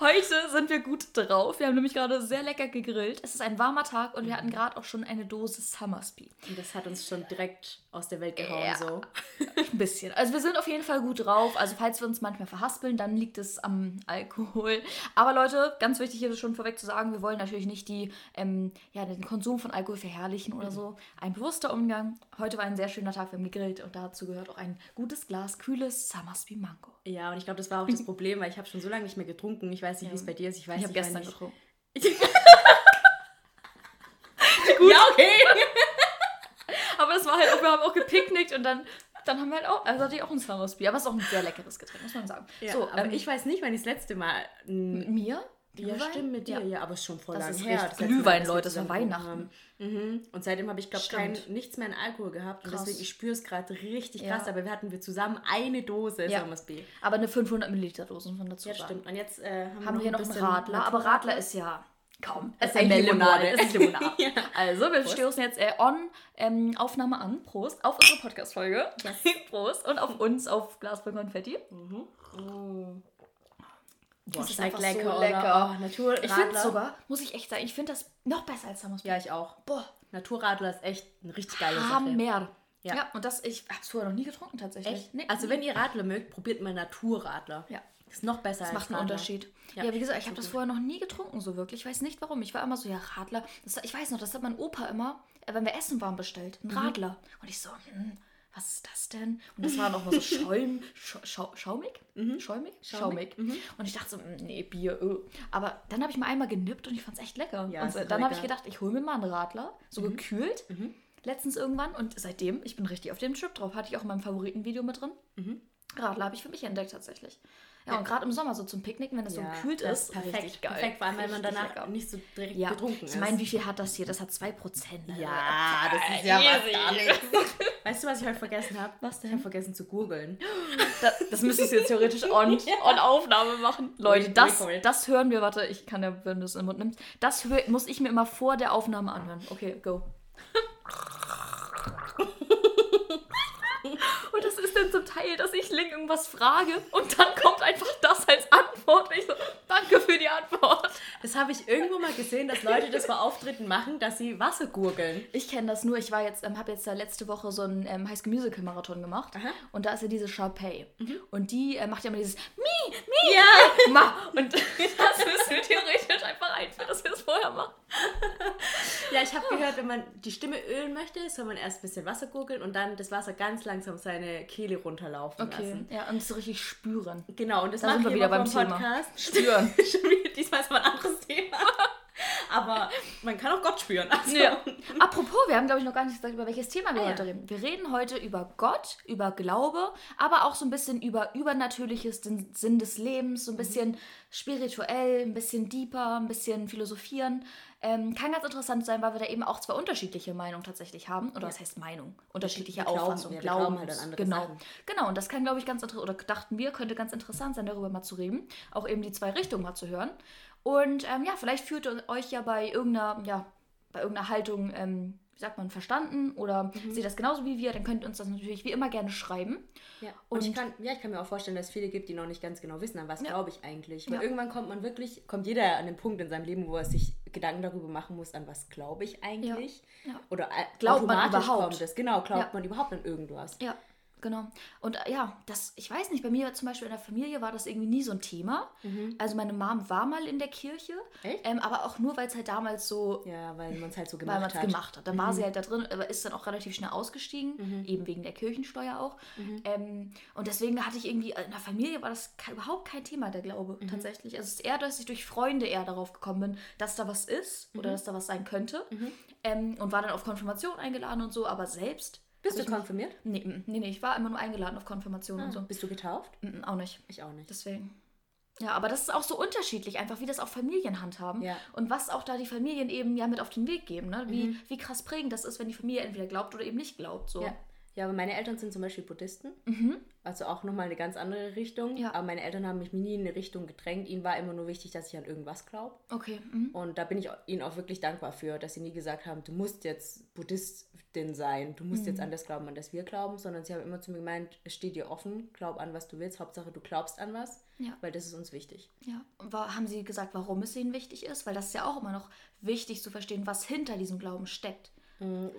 Heute sind wir gut drauf. Wir haben nämlich gerade sehr lecker gegrillt. Es ist ein warmer Tag und wir hatten gerade auch schon eine Dose Summersby. Und das hat uns schon direkt aus der Welt gehauen, Ja. so. Ein bisschen. Also wir sind auf jeden Fall gut drauf. Also falls wir uns manchmal verhaspeln, dann liegt es am Alkohol. Aber Leute, ganz wichtig hier schon vorweg zu sagen, wir wollen natürlich nicht die, ähm, ja, den Konsum von Alkohol verherrlichen oder so. Ein bewusster Umgang. Heute war ein sehr schöner Tag, wir haben gegrillt und dazu gehört auch ein gutes Glas kühles Summersby Mango. Ja, und ich glaube, das war auch das Problem, weil ich habe schon so lange nicht mehr getrunken. Ich weiß nicht, wie es bei dir ist. Ich weiß Ich habe nicht, gestern wann getrunken. Ja, okay. Aber das war halt auch, wir haben auch gepicknickt und dann, dann haben wir halt auch, also hatte ich auch ein Summersby. Aber es ist auch ein sehr leckeres Getränk, muss man sagen. Ja, so, aber ähm, ich weiß nicht, wann ich das letzte Mal... mit mir? Ja, Glühwein? stimmt, mit dir. Ja. Ja, aber es ist schon voll Das lange ist her. Das Glühwein, wir Leute, das war Weihnachten. Mhm. Und seitdem habe ich, glaube ich, nichts mehr in Alkohol gehabt. Und Krass. deswegen, ich spüre es gerade richtig Ja. krass. Aber wir hatten wir zusammen eine Dose Ja. Summersby. Aber eine 500 Milliliter Dose, man dazu Ja, stimmt. Und jetzt äh, haben, Haben wir hier noch einen Radler, aber. Radler ist ja kaum. Es ist ja Limonade. Es ist Limonade. Ja. Also, wir Prost. stoßen jetzt äh, on ähm, Aufnahme an. Prost auf unsere Podcast-Folge. Prost. Und auf uns, auf Glas voll Konfetti. Oh. Boah, Es ist einfach so lecker, lecker. Oder? Oh, Naturradler. Ich finde sogar, muss ich echt sagen, ich finde das noch besser als Summersby. Ja, ich auch. Boah, Naturradler ist echt eine richtig geile Sache. Hammer. Ja. Ja. und das, ich habe es vorher noch nie getrunken tatsächlich. Echt? Nee. Also wenn ihr Radler mögt, probiert mal Naturradler. Ja. Ist noch besser Das macht einen Radler. Unterschied. Ja, Ja, wie gesagt, ich habe das vorher noch nie getrunken, so wirklich. Ich weiß nicht warum. Ich war immer so, ja, Radler. Das, ich weiß noch, das hat mein Opa immer, äh, wenn wir Essen waren, bestellt. Mhm. Ein Radler. Und ich so, hm, was ist das denn? Und das war noch mal so schäum, schau, schau, schaumig? Schaumig? Schaumig. Mhm. Und ich dachte so, hm, nee, Bier. öh. Aber dann habe ich mal einmal genippt und ich fand es echt lecker. Ja, und dann habe ich gedacht, ich hole mir mal einen Radler, so Mhm. gekühlt. Letztens irgendwann. Und seitdem, ich bin richtig auf dem Trip drauf. Hatte ich auch in meinem Favoritenvideo mit drin. Radler habe ich für mich entdeckt tatsächlich. Ja, und gerade im Sommer so zum Picknicken, wenn es so Ja, gekühlt das ist, perfekt. richtig geil. Perfekt, vor allem, wenn man danach lecker. nicht so direkt Ja, betrunken ich ist. meine, wie viel hat das hier? Das hat 2%. ja, das ist ja was gar nichts. Weißt du, was ich heute vergessen habe? Was denn? Ich habe vergessen zu googeln. Da, das müsstest du jetzt theoretisch on, on Aufnahme machen. Leute, das, das hören wir, warte, ich kann ja, wenn du es in den Mund nimmst, das hör, muss ich mir immer vor der Aufnahme anhören. Okay, go. Ist dann zum Teil, dass ich Link irgendwas frage und dann kommt einfach das als Antwort. Und ich so, danke für die Antwort. Das habe ich irgendwo mal gesehen, dass Leute das bei Auftritten machen, dass sie Wasser gurgeln. Ich kenne das nur. Ich war jetzt, ähm, habe jetzt da letzte Woche so einen ähm, High School Musical Marathon gemacht Aha. und da ist ja diese Sharpay und die äh, macht ja immer dieses Mi, Mi, Ja! Ma und das müssen wir theoretisch einfach einführen, dass wir das vorher machen. Ja, ich habe gehört, wenn man die Stimme ölen möchte, soll man erst ein bisschen Wasser gurgeln und dann das Wasser ganz langsam seine Kehle runterlaufen Okay, lassen. ja und so richtig spüren. Genau, und das Da machen wir wieder beim Thema. Podcast. Spüren. Diesmal ist mal ein anderes Thema. Aber man kann auch Gott spüren. Also, Ja. Apropos, wir haben, glaube ich, noch gar nicht gesagt, über welches Thema wir Ah, ja. heute reden. Wir reden heute über Gott, über Glaube, aber auch so ein bisschen über Übernatürliches, den Sinn des Lebens, Mhm. so ein bisschen spirituell, ein bisschen deeper, ein bisschen philosophieren. Ähm, kann ganz interessant sein, weil wir da eben auch zwei unterschiedliche Meinungen tatsächlich haben. Oder was heißt Meinung? Unterschiedliche glauben- Auffassungen. ja, glauben halt an andere genau. Sachen. Genau, und das kann, glaube ich, ganz interessant, oder dachten wir, könnte ganz interessant sein, darüber mal zu reden. Auch eben die zwei Richtungen mal zu hören. Und ähm, ja, vielleicht führt euch ja bei irgendeiner, ja, bei irgendeiner Haltung, ähm, wie sagt man, verstanden oder Mhm. seht das genauso wie wir, dann könnt ihr uns das natürlich wie immer gerne schreiben. Ja. Und, ich Und- kann, ja, ich kann mir auch vorstellen, dass es viele gibt, die noch nicht ganz genau wissen, an was Ja. glaube ich eigentlich. Weil Ja. irgendwann kommt man wirklich, kommt jeder an den Punkt in seinem Leben, wo er sich Gedanken darüber machen muss, an was glaube ich eigentlich. Ja. Oder äh, Glaubt man überhaupt? kommt es. Genau, glaubt man überhaupt an irgendwas. Ja, genau. Und äh, ja, das, ich weiß nicht, bei mir zum Beispiel in der Familie war das irgendwie nie so ein Thema. Also meine Mom war mal in der Kirche, Mhm. Echt? ähm, aber auch nur, weil es halt damals so Ja, weil man es halt so weil gemacht man es hat. gemacht hat. Dann war sie halt da drin, aber ist dann auch relativ schnell ausgestiegen, eben wegen der Kirchensteuer auch. Ähm, und deswegen hatte ich irgendwie, in der Familie war das überhaupt kein Thema, der Glaube, tatsächlich. Also es ist eher, dass ich durch Freunde eher darauf gekommen bin, dass da was ist oder dass da was sein könnte. Ähm, und war dann auf Konfirmation eingeladen und so, aber selbst. Bist du konfirmiert? Nee, mm, nee, nee, ich war immer nur eingeladen auf Konfirmation und so. Bist du getauft? Mm, Auch nicht. Ich auch nicht. Deswegen. Ja, aber das ist auch so unterschiedlich, einfach wie das auch Familien handhaben Ja. und was auch da die Familien eben ja mit auf den Weg geben, ne? Wie, wie krass prägend das ist, wenn die Familie entweder glaubt oder eben nicht glaubt. So. Ja. Ja, aber meine Eltern sind zum Beispiel Buddhisten. Also auch nochmal eine ganz andere Richtung. Ja. Aber meine Eltern haben mich nie in eine Richtung gedrängt. Ihnen war immer nur wichtig, dass ich an irgendwas glaube. Okay. Mhm. Und da bin ich ihnen auch wirklich dankbar für, dass sie nie gesagt haben, du musst jetzt Buddhistin sein, du musst Mhm. jetzt an das glauben, an das wir glauben, sondern sie haben immer zu mir gemeint, es steht dir offen, glaub an, was du willst, Hauptsache du glaubst an was, Ja. weil das ist uns wichtig. Ja. Und wa- haben Sie gesagt, warum es Ihnen wichtig ist? Weil das ist ja auch immer noch wichtig zu verstehen, was hinter diesem Glauben steckt.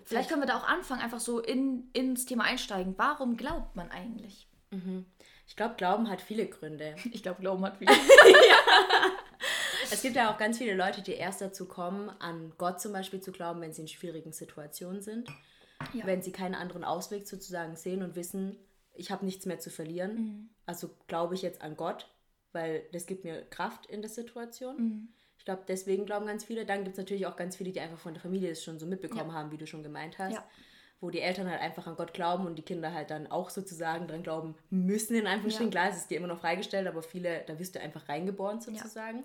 Vielleicht können wir da auch anfangen, einfach so in, ins Thema einsteigen. Warum glaubt man eigentlich? Ich glaube, Glauben hat viele Gründe. Ich glaube, Glauben hat viele. Es gibt ja auch ganz viele Leute, die erst dazu kommen, an Gott zum Beispiel zu glauben, wenn sie in schwierigen Situationen sind. Ja. Wenn sie keinen anderen Ausweg sozusagen sehen und wissen, ich habe nichts mehr zu verlieren. Mhm. Also glaube ich jetzt an Gott, weil das gibt mir Kraft in der Situation. Mhm. Ich glaube, deswegen glauben ganz viele. Dann gibt es natürlich auch ganz viele, die einfach von der Familie das schon so mitbekommen haben, wie du schon gemeint hast. Ja. Wo die Eltern halt einfach an Gott glauben und die Kinder halt dann auch sozusagen dran glauben müssen, in Anführungsstrichen. Ja. Klar, es ist dir immer noch freigestellt, aber viele, da wirst du einfach reingeboren sozusagen.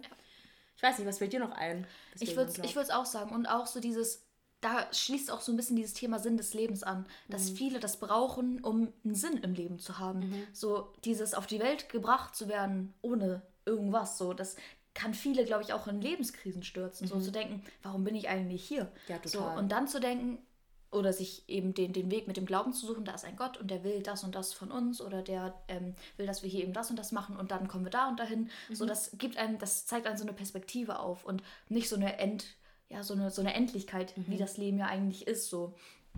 Ich weiß nicht, was fällt dir noch ein? Ich würde würd's auch sagen. Und auch so dieses, da schließt auch so ein bisschen dieses Thema Sinn des Lebens an, dass Mhm. viele das brauchen, um einen Sinn im Leben zu haben. So dieses auf die Welt gebracht zu werden ohne irgendwas. So, das kann viele, glaube ich, auch in Lebenskrisen stürzen. So zu denken, warum bin ich eigentlich hier? Mhm. Ja, So, total. und dann zu denken, oder sich eben den, den Weg mit dem Glauben zu suchen, da ist ein Gott und der will das und das von uns oder der ähm, will, dass wir hier eben das und das machen und dann kommen wir da und dahin. So, Mhm. das gibt einem, das zeigt einem so eine Perspektive auf und nicht so eine End, ja, so eine, so eine Endlichkeit, Mhm. wie das Leben ja eigentlich ist. So.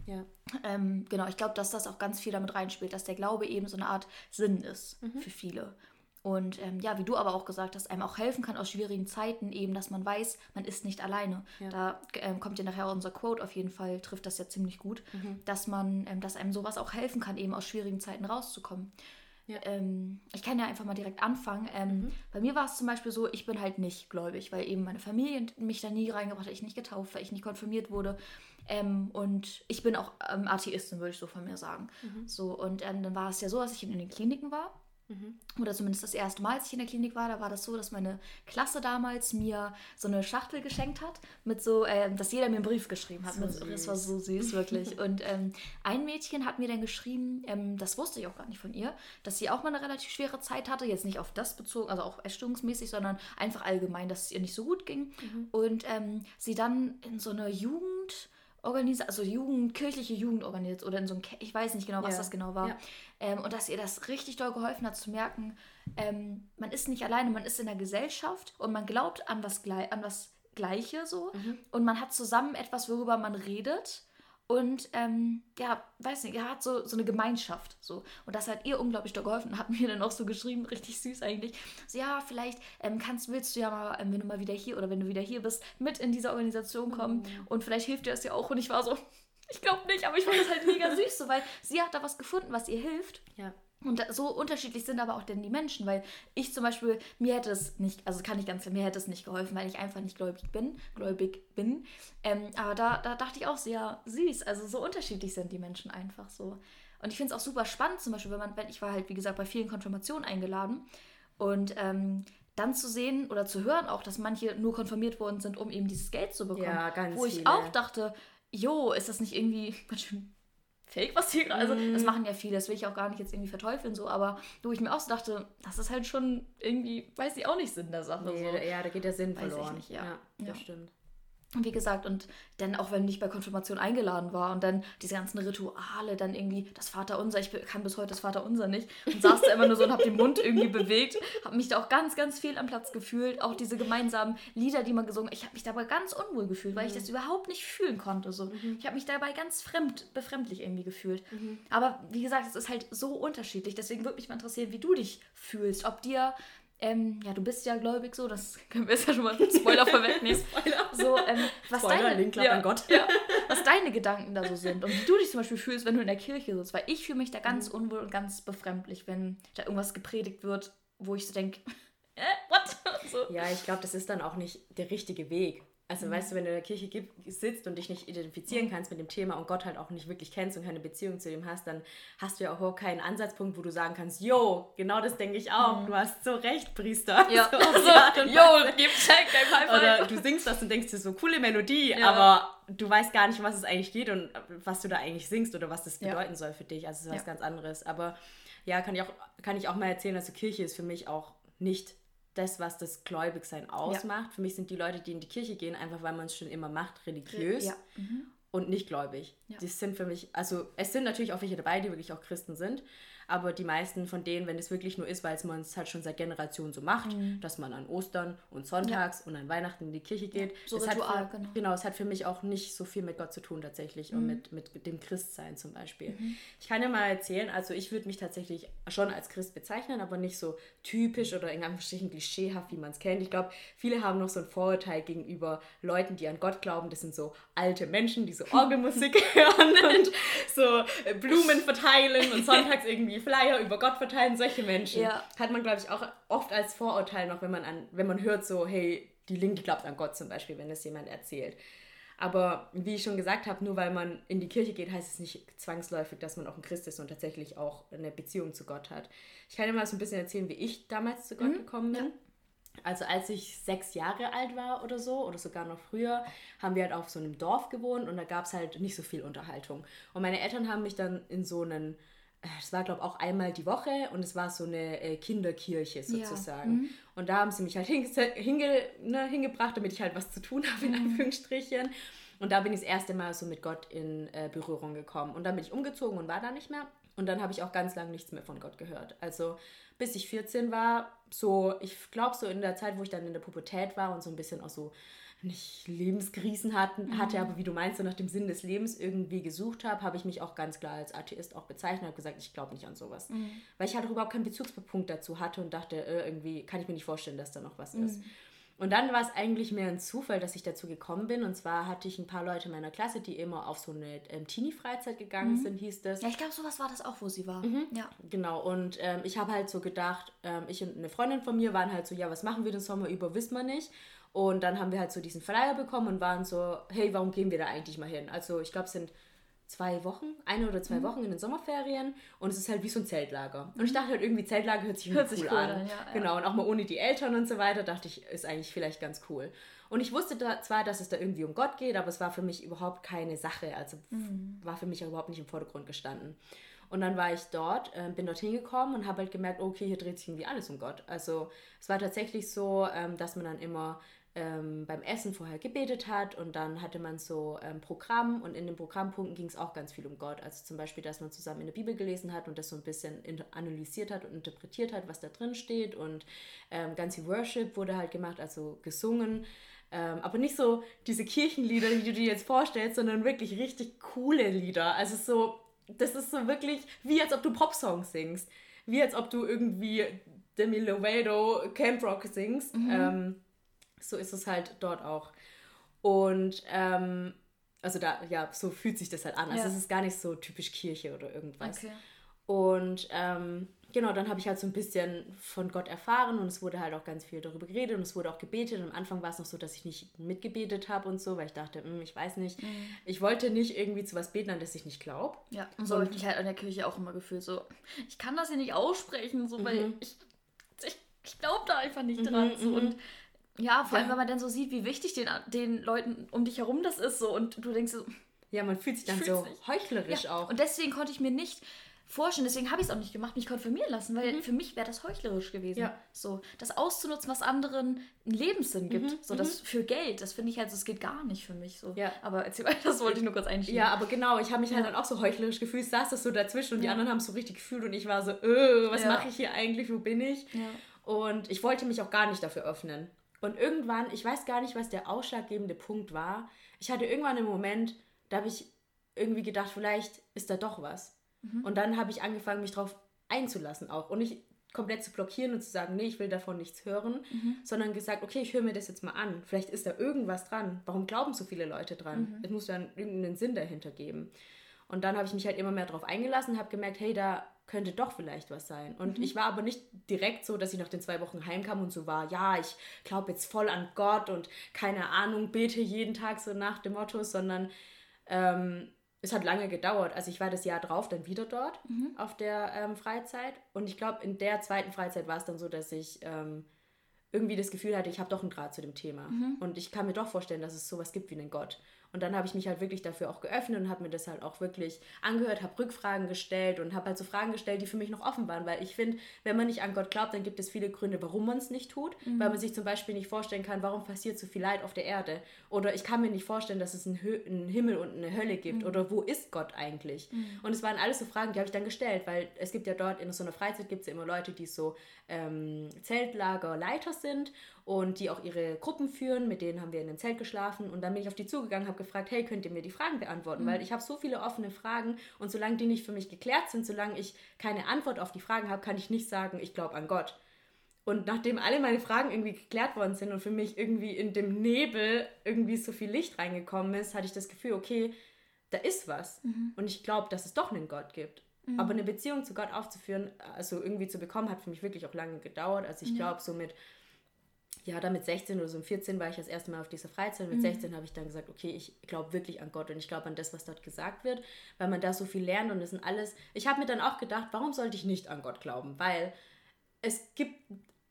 Ja. Ähm, genau, ich glaube, dass das auch ganz viel damit reinspielt, dass der Glaube eben so eine Art Sinn ist Mhm. für viele. Und ähm, ja, wie du aber auch gesagt hast, einem auch helfen kann aus schwierigen Zeiten, eben, dass man weiß, man ist nicht alleine. Da ähm, kommt ja nachher unser Quote auf jeden Fall, trifft das ja ziemlich gut, Mhm. dass man, ähm, dass einem sowas auch helfen kann, eben aus schwierigen Zeiten rauszukommen. Ja. Ähm, ich kann ja einfach mal direkt anfangen. Ähm, Mhm. Bei mir war es zum Beispiel so, ich bin halt nicht gläubig, weil eben meine Familie mich da nie reingebracht hat, ich nicht getauft, weil ich nicht konfirmiert wurde. Ähm, und ich bin auch ähm, Atheistin, würde ich so von mir sagen. Mhm. So, und ähm, dann war es ja so, dass ich in den Kliniken war. Oder zumindest das erste Mal, als ich in der Klinik war, da war das so, dass meine Klasse damals mir so eine Schachtel geschenkt hat, mit so, ähm, dass jeder mir einen Brief geschrieben hat. So mit, das war so süß, wirklich. Und ähm, ein Mädchen hat mir dann geschrieben, ähm, das wusste ich auch gar nicht von ihr, dass sie auch mal eine relativ schwere Zeit hatte, jetzt nicht auf das bezogen, also auch essstörungsmäßig, sondern einfach allgemein, dass es ihr nicht so gut ging. Und ähm, sie dann in so eine Jugend organisiert, also Jugend, kirchliche Jugend organisiert oder in so ein, Ke- ich weiß nicht genau, was Ja. das genau war. Ja. Ähm, und dass ihr das richtig doll geholfen hat zu merken, ähm, man ist nicht alleine, man ist in der Gesellschaft und man glaubt an was, an was Gleiche so und man hat zusammen etwas, worüber man redet und ähm, ja, weiß nicht, er hat so, so eine Gemeinschaft so. Und das hat ihr unglaublich doll geholfen, hat mir dann auch so geschrieben, richtig süß eigentlich, so ja, vielleicht ähm, kannst, willst du ja mal, ähm, wenn du mal wieder hier oder wenn du wieder hier bist, mit in diese Organisation kommen. Und vielleicht hilft dir das ja auch. Und ich war so, ich glaube nicht, aber ich fand das halt mega süß, so, weil sie hat da was gefunden, was ihr hilft Ja. und da, so unterschiedlich sind aber auch denn die Menschen, weil ich zum Beispiel, mir hätte es nicht, also kann ich ganz klar, mir hätte es nicht geholfen, weil ich einfach nicht gläubig bin, gläubig bin. Ähm, aber da, da dachte ich auch sehr süß, also so unterschiedlich sind die Menschen einfach so. Und ich finde es auch super spannend, zum Beispiel, wenn man, wenn ich war halt, wie gesagt, bei vielen Konfirmationen eingeladen und ähm, dann zu sehen oder zu hören auch, dass manche nur konfirmiert worden sind, um eben dieses Geld zu bekommen. Ja, ganz Wo ich viele. auch dachte, jo, ist das nicht irgendwie ganz schön fake, was hier gerade. Also, Mhm. das machen ja viele, das will ich auch gar nicht jetzt irgendwie verteufeln, so, aber wo ich mir auch so dachte, das ist halt schon irgendwie, weiß ich auch nicht Sinn der Sache. Nee, so. ja, da geht der Sinn Weiß ich verloren. nicht, ja. das Ja. stimmt. Und wie gesagt, und dann auch wenn ich bei Konfirmation eingeladen war und dann diese ganzen Rituale, dann irgendwie das Vaterunser, ich kann bis heute das Vaterunser nicht und saß da immer nur so und hab den Mund irgendwie bewegt, habe mich da auch ganz, ganz viel am Platz gefühlt. Auch diese gemeinsamen Lieder, die man gesungen ich habe mich dabei ganz unwohl gefühlt, weil ich das überhaupt nicht fühlen konnte. So. Ich habe mich dabei ganz fremd, befremdlich irgendwie gefühlt. Aber wie gesagt, es ist halt so unterschiedlich, deswegen würde mich mal interessieren, wie du dich fühlst, ob dir ähm, ja, du bist ja gläubig so, das können wir jetzt ja schon mal Spoiler vorwegnehmen. So, ähm, was Spoiler, deine, ja. Ja, was deine Gedanken da so sind und wie du dich zum Beispiel fühlst, wenn du in der Kirche sitzt. Weil ich fühle mich da Mhm. ganz unwohl und ganz befremdlich, wenn da irgendwas gepredigt wird, wo ich so denke, äh, what? so. Ja, ich glaube, das ist dann auch nicht der richtige Weg. Also Mhm. weißt du, wenn du in der Kirche gib- sitzt und dich nicht identifizieren kannst mit dem Thema und Gott halt auch nicht wirklich kennst und keine Beziehung zu ihm hast, dann hast du ja auch keinen Ansatzpunkt, wo du sagen kannst, yo, genau das denke ich auch, du hast so recht, Priester. Mhm. Ja, So, auf die so, Art und yo, gib Check, dein High Oder du singst was und denkst dir so, coole Melodie, Ja. aber du weißt gar nicht, was es eigentlich geht und was du da eigentlich singst oder was das Ja. bedeuten soll für dich. Also es ist was Ja. ganz anderes. Aber ja, kann ich, auch, kann ich auch mal erzählen, also Kirche ist für mich auch nicht das, was das Gläubigsein ausmacht. Für mich sind die Leute, die in die Kirche gehen, einfach weil man es schon immer macht, religiös Ja. und nicht gläubig. Ja. Das sind für mich, also es sind natürlich auch welche dabei, die wirklich auch Christen sind, aber die meisten von denen, wenn es wirklich nur ist, weil es man es halt schon seit Generationen so macht, Mhm. dass man an Ostern und Sonntags und an Weihnachten in die Kirche geht. so das Ritual, hat für, genau. Mhm. genau, es hat für mich auch nicht so viel mit Gott zu tun tatsächlich und mit, mit dem Christsein zum Beispiel. Ich kann dir mal erzählen, also ich würde mich tatsächlich schon als Christ bezeichnen, aber nicht so typisch oder in Anführungsstrichen klischeehaft, wie man es kennt. Ich glaube, viele haben noch so ein Vorurteil gegenüber Leuten, die an Gott glauben. Das sind so alte Menschen, die so Orgelmusik hören und so äh, Blumen verteilen und sonntags irgendwie Flyer über Gott verteilen. Solche Menschen Ja. hat man, glaube ich, auch oft als Vorurteil noch, wenn man, an, wenn man hört so, hey, die Linke glaubt an Gott zum Beispiel, wenn es jemand erzählt. Aber wie ich schon gesagt habe, nur weil man in die Kirche geht, heißt es nicht zwangsläufig, dass man auch ein Christ ist und tatsächlich auch eine Beziehung zu Gott hat. Ich kann dir mal so ein bisschen erzählen, wie ich damals zu Gott gekommen bin. Also als ich sechs Jahre alt war oder so, oder sogar noch früher, haben wir halt auf so einem Dorf gewohnt und da gab es halt nicht so viel Unterhaltung. Und meine Eltern haben mich dann in so einen, es war glaube auch einmal die Woche und es war so eine äh, Kinderkirche sozusagen. Und da haben sie mich halt hinge hinge ne, hingebracht, damit ich halt was zu tun habe, in Anführungsstrichen. Und da bin ich das erste Mal so mit Gott in äh, Berührung gekommen. Und dann bin ich umgezogen und war da nicht mehr. Und dann habe ich auch ganz lange nichts mehr von Gott gehört. Also bis ich 14 war, so, ich glaube so in der Zeit, wo ich dann in der Pubertät war und so ein bisschen auch so nicht Lebenskrisen hatten, hatte, aber wie du meinst, so nach dem Sinn des Lebens irgendwie gesucht habe, habe ich mich auch ganz klar als Atheist auch bezeichnet, habe gesagt, ich glaube nicht an sowas. Weil ich halt auch überhaupt keinen Bezugspunkt dazu hatte und dachte, äh, irgendwie kann ich mir nicht vorstellen, dass da noch was ist. Und dann war es eigentlich mehr ein Zufall, dass ich dazu gekommen bin. Und zwar hatte ich ein paar Leute in meiner Klasse, die immer auf so eine ähm, Teenie-Freizeit gegangen sind, hieß das. Ja, ich glaube, sowas war das auch, wo sie war. Ja. Genau, und ähm, ich habe halt so gedacht, ähm, ich und eine Freundin von mir waren halt so, ja, was machen wir den Sommer über, wissen wir nicht. Und dann haben wir halt so diesen Flyer bekommen und waren so, hey, warum gehen wir da eigentlich mal hin? Also ich glaube, es sind zwei Wochen, eine oder Mhm. zwei Wochen in den Sommerferien und es ist halt wie so ein Zeltlager. Und ich dachte halt irgendwie, Zeltlager hört sich Hört sich cool, cool an. an, ja, ja. Genau, und auch mal ohne die Eltern und so weiter, dachte ich, ist eigentlich vielleicht ganz cool. Und ich wusste da zwar, dass es da irgendwie um Gott geht, aber es war für mich überhaupt keine Sache. Also Mhm. war für mich auch überhaupt nicht im Vordergrund gestanden. Und dann war ich dort, äh, bin dorthin gekommen und habe halt gemerkt, okay, hier dreht sich irgendwie alles um Gott. Also es war tatsächlich so, ähm, dass man dann immer ähm, beim Essen vorher gebetet hat und dann hatte man so ähm, Programm und in den Programmpunkten ging es auch ganz viel um Gott. Also zum Beispiel, dass man zusammen in der Bibel gelesen hat und das so ein bisschen analysiert hat und interpretiert hat, was da drin steht und ähm, ganz viel Worship wurde halt gemacht, also gesungen. Ähm, aber nicht so diese Kirchenlieder, die du dir jetzt vorstellst, sondern wirklich richtig coole Lieder. Also so, das ist so wirklich wie als ob du Popsongs singst. Wie als ob du irgendwie Demi Lovato Camp Rock singst. Ähm, so ist es halt dort auch. Und ähm, also da, ja, so fühlt sich das halt an. Also Ja. es ist gar nicht so typisch Kirche oder irgendwas. Okay. Und ähm, genau, dann habe ich halt so ein bisschen von Gott erfahren und es wurde halt auch ganz viel darüber geredet und es wurde auch gebetet. Und am Anfang war es noch so, dass ich nicht mitgebetet habe und so, weil ich dachte, hm, ich weiß nicht. Ich wollte nicht irgendwie zu was beten, an das ich nicht glaube. Ja, und so habe ich mich halt an der Kirche auch immer gefühlt. So, ich kann das hier nicht aussprechen, so, weil ich, ich, ich glaube da einfach nicht dran. So. Und ja, vor allem, wenn man dann so sieht, wie wichtig den, den Leuten um dich herum das ist. So, und du denkst so, Ja, man fühlt sich dann so nicht. heuchlerisch ja. auch. Und deswegen konnte ich mir nicht vorstellen, deswegen habe ich es auch nicht gemacht, mich konfirmieren lassen, weil für mich wäre das heuchlerisch gewesen. Mhm. Ja. So, das auszunutzen, was anderen einen Lebenssinn gibt. Mhm, So, das für Geld, das finde ich halt, das geht gar nicht für mich. So. Ja. Aber erzähl das wollte ich nur kurz einschieben. Ja, aber genau, ich habe mich halt dann auch so heuchlerisch gefühlt, ich saß das so dazwischen und die anderen haben es so richtig gefühlt und ich war so, äh, was Ja. mache ich hier eigentlich, wo bin ich? Ja. Und ich wollte mich auch gar nicht dafür öffnen. Und irgendwann, ich weiß gar nicht, was der ausschlaggebende Punkt war. Ich hatte irgendwann einen Moment, da habe ich irgendwie gedacht, vielleicht ist da doch was. Und dann habe ich angefangen, mich darauf einzulassen auch. Und nicht komplett zu blockieren und zu sagen, nee, ich will davon nichts hören, sondern gesagt, okay, ich höre mir das jetzt mal an. Vielleicht ist da irgendwas dran. Warum glauben so viele Leute dran? Es muss dann irgendeinen Sinn dahinter geben. Und dann habe ich mich halt immer mehr darauf eingelassen, habe gemerkt, hey, da könnte doch vielleicht was sein. Und mhm. ich war aber nicht direkt so, dass ich nach den zwei Wochen heimkam und so war, ja, ich glaube jetzt voll an Gott und keine Ahnung, bete jeden Tag so nach dem Motto, sondern ähm, es hat lange gedauert. Also ich war das Jahr drauf dann wieder dort mhm. auf der ähm, Freizeit. Und ich glaube, in der zweiten Freizeit war es dann so, dass ich ähm, irgendwie das Gefühl hatte, ich habe doch einen Draht zu dem Thema. Mhm. Und ich kann mir doch vorstellen, dass es sowas gibt wie einen Gott. Und dann habe ich mich halt wirklich dafür auch geöffnet und habe mir das halt auch wirklich angehört, habe Rückfragen gestellt und habe halt so Fragen gestellt, die für mich noch offen waren. Weil ich finde, wenn man nicht an Gott glaubt, dann gibt es viele Gründe, warum man es nicht tut. Mhm. Weil man sich zum Beispiel nicht vorstellen kann, warum passiert so viel Leid auf der Erde. Oder ich kann mir nicht vorstellen, dass es einen, einen Himmel und eine Hölle gibt. Mhm. Oder wo ist Gott eigentlich? Mhm. Und es waren alles so Fragen, die habe ich dann gestellt, weil es gibt ja dort in so einer Freizeit gibt es ja immer Leute, die so ähm, Zeltlagerleiter sind und die auch ihre Gruppen führen. Mit denen haben wir in einem Zelt geschlafen und dann bin ich auf die zugegangen, habe gefragt, hey, könnt ihr mir die Fragen beantworten? Mhm. Weil ich habe so viele offene Fragen und solange die nicht für mich geklärt sind, solange ich keine Antwort auf die Fragen habe, kann ich nicht sagen, ich glaube an Gott. Und nachdem alle meine Fragen irgendwie geklärt worden sind und für mich irgendwie in dem Nebel irgendwie so viel Licht reingekommen ist, hatte ich das Gefühl, okay, da ist was. Mhm. Und ich glaube, dass es doch einen Gott gibt. Mhm. Aber eine Beziehung zu Gott aufzuführen, also irgendwie zu bekommen, hat für mich wirklich auch lange gedauert. Also ich glaube, so mit ja, da mit 16 oder so, um 14 war ich das erste Mal auf dieser Freizeit. Mit mhm. 16 habe ich dann gesagt, okay, ich glaube wirklich an Gott und ich glaube an das, was dort gesagt wird, weil man da so viel lernt und es sind alles. Ich habe mir dann auch gedacht, warum sollte ich nicht an Gott glauben? Weil es gibt,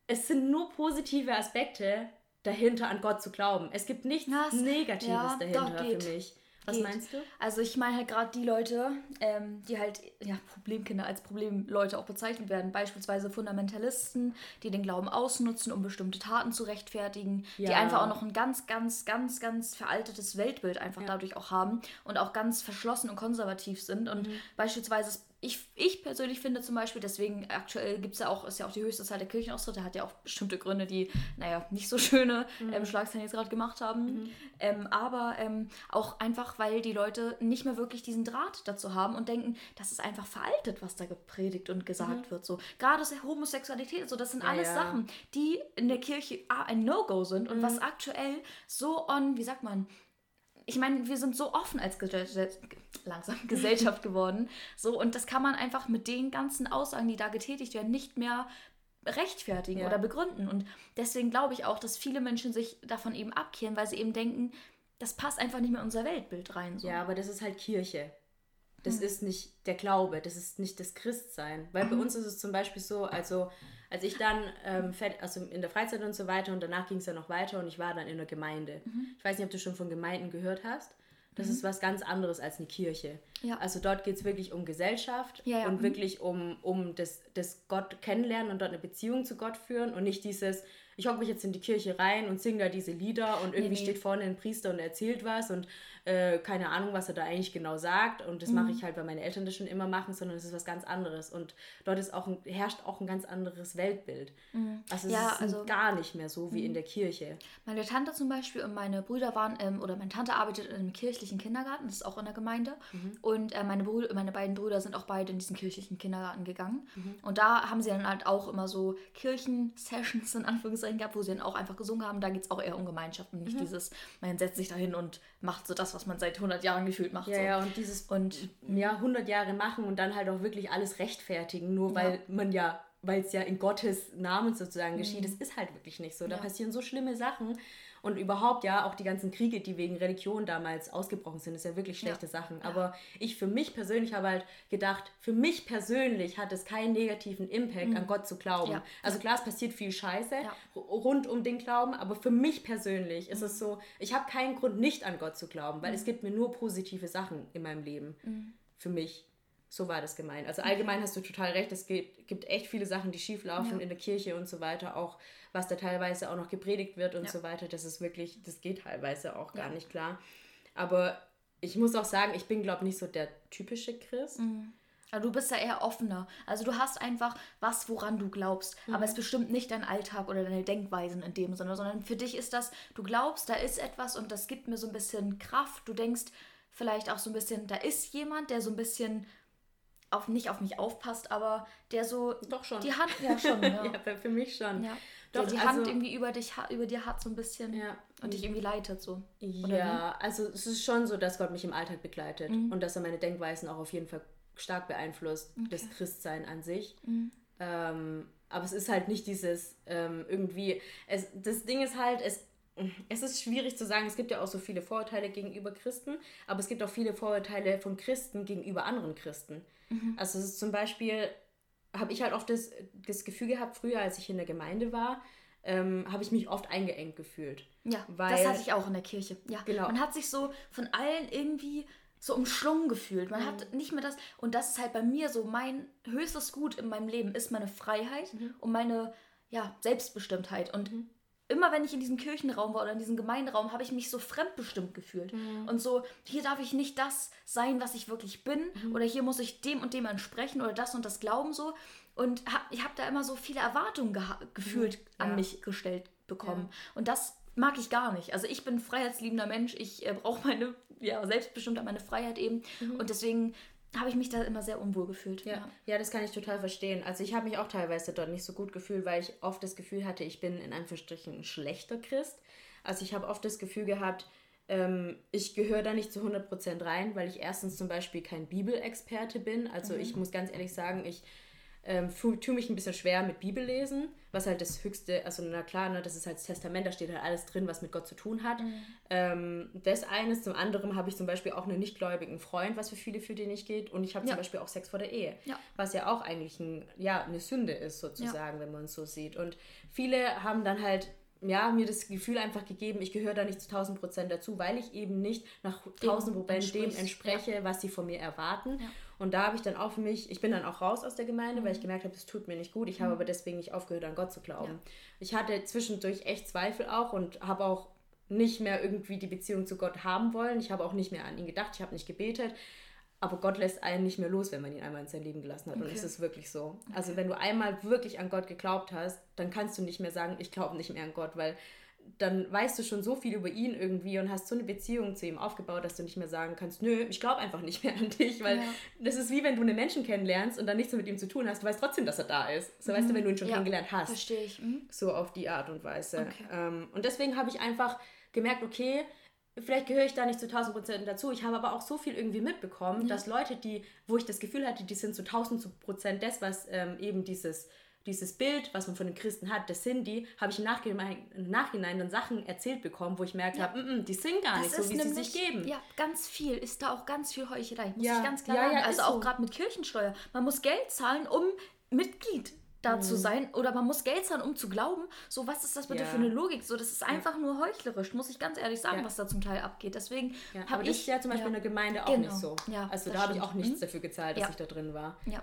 es sind nur positive Aspekte dahinter, an Gott zu glauben. Es gibt nichts Was? Negatives ja, dahinter für mich. Was geht. meinst du? Also ich meine halt gerade die Leute, ähm, die halt ja, Problemkinder als Problemleute auch bezeichnet werden. Beispielsweise Fundamentalisten, die den Glauben ausnutzen, um bestimmte Taten zu rechtfertigen. Ja. Die einfach auch noch ein ganz, ganz, ganz, ganz veraltetes Weltbild einfach ja. dadurch auch haben. Und auch ganz verschlossen und konservativ sind. Und mhm. beispielsweise ich, ich persönlich finde zum Beispiel, deswegen aktuell gibt es ja auch, ist ja auch die höchste Zahl der Kirchenaustritte, hat ja auch bestimmte Gründe, die, naja, nicht so schöne mhm. ähm, Schlagzeilen jetzt gerade gemacht haben. Mhm. Ähm, aber ähm, auch einfach, weil die Leute nicht mehr wirklich diesen Draht dazu haben und denken, das ist einfach veraltet, was da gepredigt und gesagt mhm. wird. So. Gerade Homosexualität, so, das sind ja, alles ja. Sachen, die in der Kirche ah, ein No-Go sind und was mhm. aktuell so on, wie sagt man, ich meine, wir sind so offen als Gesellschaft, langsam Gesellschaft geworden. So, und das kann man einfach mit den ganzen Aussagen, die da getätigt werden, nicht mehr rechtfertigen ja. oder begründen. Und deswegen glaube ich auch, dass viele Menschen sich davon eben abkehren, weil sie eben denken, das passt einfach nicht mehr in unser Weltbild rein. So. Ja, aber das ist halt Kirche. Das hm. ist nicht der Glaube, das ist nicht das Christsein. Weil bei uns ist es zum Beispiel so, also als ich dann ähm, also in der Freizeit und so weiter und danach ging es ja noch weiter und ich war dann in der Gemeinde. Mhm. Ich weiß nicht, ob du schon von Gemeinden gehört hast. Das mhm. ist was ganz anderes als eine Kirche. Ja. Also dort geht es wirklich um Gesellschaft ja, ja. und mhm. wirklich um, um das, das Gott kennenlernen und dort eine Beziehung zu Gott führen und nicht dieses, ich hocke mich jetzt in die Kirche rein und singe da diese Lieder und irgendwie nee, nee. steht vorne ein Priester und erzählt was und äh, keine Ahnung, was er da eigentlich genau sagt. Und das mhm. mache ich halt, weil meine Eltern das schon immer machen, sondern es ist was ganz anderes. Und dort ist auch ein, herrscht auch ein ganz anderes Weltbild. Mhm. Also es ja, ist also, gar nicht mehr so wie in mhm. der Kirche. Meine Tante zum Beispiel und meine Brüder waren, ähm, oder meine Tante arbeitet in einem kirchlichen Kindergarten, das ist auch in der Gemeinde. Mhm. Und äh, meine, Brü meine beiden Brüder sind auch beide in diesen kirchlichen Kindergarten gegangen. Mhm. Und da haben sie dann halt auch immer so Kirchen-Sessions in Anführungszeichen gehabt, wo sie dann auch einfach gesungen haben. Da geht es auch eher um Gemeinschaft und nicht dieses, man setzt sich dahin und macht so das, was man seit 100 Jahren gefühlt macht. Ja, so. ja, und dieses, und ja, 100 Jahre machen und dann halt auch wirklich alles rechtfertigen, nur weil ja. man ja weil es ja in Gottes Namen sozusagen mhm. geschieht. Das ist halt wirklich nicht so. Da ja. passieren so schlimme Sachen und überhaupt ja auch die ganzen Kriege, die wegen Religion damals ausgebrochen sind, ist ja wirklich schlechte ja. Sachen. Aber ich für mich persönlich habe halt gedacht, für mich persönlich hat es keinen negativen Impact, mhm. an Gott zu glauben. Ja. Also klar, es passiert viel Scheiße rund um den Glauben, aber für mich persönlich mhm. ist es mhm. so, ich habe keinen Grund, nicht an Gott zu glauben, weil mhm. es gibt mir nur positive Sachen in meinem Leben. Mhm. Für mich. So war das gemeint. Also allgemein hast du total recht, es gibt, gibt echt viele Sachen, die schief laufen ja. in der Kirche und so weiter, auch was da teilweise auch noch gepredigt wird und ja. so weiter. Das ist wirklich, das geht teilweise auch gar ja. nicht klar. Aber ich muss auch sagen, ich bin, glaube ich, nicht so der typische Christ. Mhm. Also du bist ja eher offener. Also du hast einfach was, woran du glaubst. Mhm. Aber es bestimmt nicht dein Alltag oder deine Denkweisen in dem Sinne, sondern für dich ist das, du glaubst, da ist etwas und das gibt mir so ein bisschen Kraft. Du denkst vielleicht auch so ein bisschen, da ist jemand, der so ein bisschen auf, nicht auf mich aufpasst, aber der so Doch schon. die Hand ja schon ja, ja für mich schon ja. Doch, der die also, Hand irgendwie über dich über dir hat so ein bisschen ja. und dich irgendwie leitet so ja also es ist schon so dass Gott mich im Alltag begleitet mhm. und dass er meine Denkweisen auch auf jeden Fall stark beeinflusst, okay. das Christsein an sich. Mhm. Ähm, aber es ist halt nicht dieses ähm, irgendwie. Es, das Ding ist halt, es, es ist schwierig zu sagen, es gibt ja auch so viele Vorurteile gegenüber Christen, aber es gibt auch viele Vorurteile von Christen gegenüber anderen Christen. Mhm. Also zum Beispiel, habe ich halt oft das, das Gefühl gehabt, früher, als ich in der Gemeinde war, ähm, habe ich mich oft eingeengt gefühlt. Ja, weil, das hatte ich auch in der Kirche. Ja, genau. Man hat sich so von allen irgendwie so umschlungen gefühlt. Man mhm. hat nicht mehr das. Und das ist halt bei mir so mein höchstes Gut in meinem Leben ist meine Freiheit mhm. und meine ja, Selbstbestimmtheit. Und mhm. Immer wenn ich in diesem Kirchenraum war oder in diesem Gemeinderaum, habe ich mich so fremdbestimmt gefühlt. Mhm. Und so, hier darf ich nicht das sein, was ich wirklich bin. Mhm. Oder hier muss ich dem und dem entsprechen oder das und das glauben so. Und hab, ich habe da immer so viele Erwartungen gefühlt mhm. ja. an mich gestellt bekommen. Ja. Und das mag ich gar nicht. Also ich bin ein freiheitsliebender Mensch, ich äh, brauche meine ja, Selbstbestimmtheit, meine Freiheit eben. Mhm. Und deswegen habe ich mich da immer sehr unwohl gefühlt. Ja, ja. ja das kann ich total verstehen. Also ich habe mich auch teilweise dort nicht so gut gefühlt, weil ich oft das Gefühl hatte, ich bin in Anführungsstrichen ein schlechter Christ. Also ich habe oft das Gefühl gehabt, ähm, ich gehöre da nicht zu 100% rein, weil ich erstens zum Beispiel kein Bibelexperte bin. Also mhm. ich muss ganz ehrlich sagen, ich ähm, tue mich ein bisschen schwer mit Bibellesen, was halt das höchste, also na klar, ne, das ist halt das Testament, da steht halt alles drin, was mit Gott zu tun hat. Mhm. Ähm, das eines, zum anderen habe ich zum Beispiel auch einen nichtgläubigen Freund, was für viele für den nicht geht. Und ich habe ja. zum Beispiel auch Sex vor der Ehe, ja. was ja auch eigentlich ein, ja, eine Sünde ist, sozusagen, ja. wenn man es so sieht. Und viele haben dann halt ja, mir das Gefühl einfach gegeben, ich gehöre da nicht zu 1000 Prozent dazu, weil ich eben nicht nach 1000 Prozent dem entspreche, was sie von mir erwarten. Ja. Und da habe ich dann auch für mich, ich bin dann auch raus aus der Gemeinde, mhm. weil ich mhm. gemerkt habe, es tut mir nicht gut. Ich mhm. habe aber deswegen nicht aufgehört, an Gott zu glauben. Ja. Ich hatte zwischendurch echt Zweifel auch und habe auch nicht mehr irgendwie die Beziehung zu Gott haben wollen. Ich habe auch nicht mehr an ihn gedacht, ich habe nicht gebetet. Aber Gott lässt einen nicht mehr los, wenn man ihn einmal in sein Leben gelassen hat. Okay. Und es ist wirklich so. Okay. Also wenn du einmal wirklich an Gott geglaubt hast, dann kannst du nicht mehr sagen, ich glaube nicht mehr an Gott, weil dann weißt du schon so viel über ihn irgendwie und hast so eine Beziehung zu ihm aufgebaut, dass du nicht mehr sagen kannst, nö, ich glaube einfach nicht mehr an dich, weil ja. das ist wie wenn du einen Menschen kennenlernst und dann nichts mehr mit ihm zu tun hast, du weißt trotzdem, dass er da ist. So mhm. weißt du, wenn du ihn schon ja. kennengelernt hast. Verstehe ich. Mhm. So auf die Art und Weise. Okay. Ähm, und deswegen habe ich einfach gemerkt, okay, vielleicht gehöre ich da nicht zu 1000 Prozent dazu. Ich habe aber auch so viel irgendwie mitbekommen, ja. dass Leute, die, wo ich das Gefühl hatte, die sind zu 1000 Prozent das, was ähm, eben dieses dieses Bild, was man von den Christen hat, das sind die, habe ich im Nachhinein, im Nachhinein dann Sachen erzählt bekommen, wo ich merkt ja. habe, mm, mm, die sind gar das nicht so, wie nämlich, sie sich geben. Ja, ganz viel. Ist da auch ganz viel Heuchelei. Muss ja. ich ganz klar ja, sagen. also auch so. gerade mit Kirchensteuer. Man muss Geld zahlen, um Mitglied da mhm. zu sein oder man muss Geld zahlen, um zu glauben. So, was ist das bitte für eine Logik? So, das ist einfach nur heuchlerisch, muss ich ganz ehrlich sagen, was da zum Teil abgeht. Deswegen ja, habe ich. Ja zum Beispiel in der Gemeinde auch genau. nicht so. also da habe ich auch nichts mhm. dafür gezahlt, dass ich da drin war. Ja.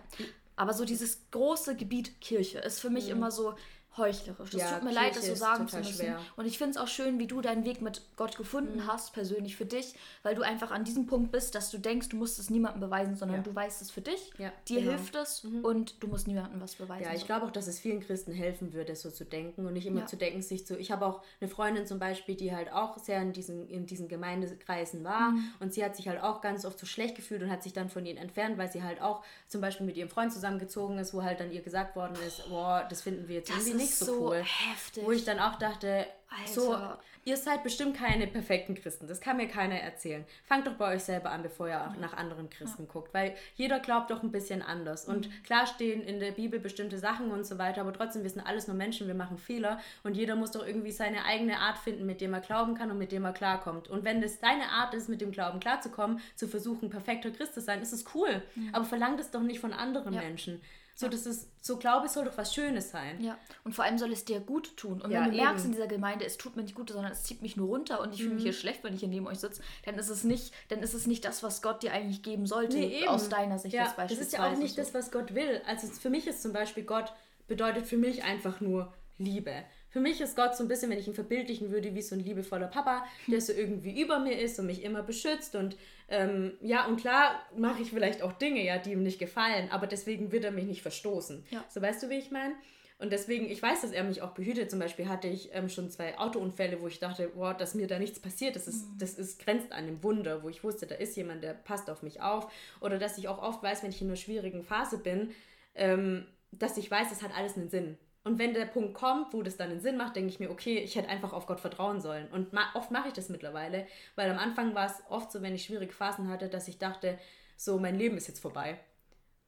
Aber so dieses große Gebiet Kirche ist für mich mhm. immer so, heuchlerisch. Das ja, tut mir Kirche leid, das so sagen zu müssen. Schwer. Und ich finde es auch schön, wie du deinen Weg mit Gott gefunden mhm. hast, persönlich für dich, weil du einfach an diesem Punkt bist, dass du denkst, du musst es niemandem beweisen, sondern ja. du weißt es für dich, ja, dir genau. hilft es mhm. und du musst niemandem was beweisen. Ja, ich glaube auch, dass es vielen Christen helfen würde, so zu denken und nicht immer zu denken, sich zu. Ich habe auch eine Freundin zum Beispiel, die halt auch sehr in diesen, in diesen Gemeindekreisen war mhm. und sie hat sich halt auch ganz oft so schlecht gefühlt und hat sich dann von ihnen entfernt, weil sie halt auch zum Beispiel mit ihrem Freund zusammengezogen ist, wo halt dann ihr gesagt worden ist, boah, das finden wir jetzt das irgendwie nicht so, so cool. Heftig. Wo ich dann auch dachte, Alter. so, ihr seid bestimmt keine perfekten Christen. Das kann mir keiner erzählen. Fangt doch bei euch selber an, bevor ihr auch nach anderen Christen ja. guckt. Weil jeder glaubt doch ein bisschen anders. Und mhm. klar stehen in der Bibel bestimmte Sachen und so weiter, aber trotzdem, wir sind alles nur Menschen, wir machen Fehler. Und jeder muss doch irgendwie seine eigene Art finden, mit dem er glauben kann und mit dem er klarkommt. Und wenn das deine Art ist, mit dem Glauben klarzukommen, zu versuchen, perfekter Christ zu sein, ist es cool. Mhm. Aber verlangt es doch nicht von anderen ja. Menschen. So, das ist, so Glaube soll doch was Schönes sein. Ja. Und vor allem soll es dir gut tun. Und ja, wenn du eben. merkst in dieser Gemeinde, es tut mir nicht gut, sondern es zieht mich nur runter und ich mhm. fühle mich hier schlecht, wenn ich hier neben euch sitze, dann ist es nicht, dann ist es nicht das, was Gott dir eigentlich geben sollte, nee, aus deiner Sicht ja, Das ist ja auch nicht so. das, was Gott will. Also für mich ist zum Beispiel Gott bedeutet für mich einfach nur Liebe. Für mich ist Gott so ein bisschen, wenn ich ihn verbildlichen würde, wie so ein liebevoller Papa, der so irgendwie über mir ist und mich immer beschützt. Und ähm, ja, und klar mache ich vielleicht auch Dinge, ja, die ihm nicht gefallen, aber deswegen wird er mich nicht verstoßen. Ja. So weißt du, wie ich meine? Und deswegen, ich weiß, dass er mich auch behütet. Zum Beispiel hatte ich ähm, schon zwei Autounfälle, wo ich dachte, wow, dass mir da nichts passiert. Das ist, mhm. das ist grenzt an einem Wunder, wo ich wusste, da ist jemand, der passt auf mich auf. Oder dass ich auch oft weiß, wenn ich in einer schwierigen Phase bin, ähm, dass ich weiß, das hat alles einen Sinn. Und wenn der Punkt kommt, wo das dann einen Sinn macht, denke ich mir, okay, ich hätte einfach auf Gott vertrauen sollen. Und ma oft mache ich das mittlerweile, weil am Anfang war es oft so, wenn ich schwierige Phasen hatte, dass ich dachte, so, mein Leben ist jetzt vorbei.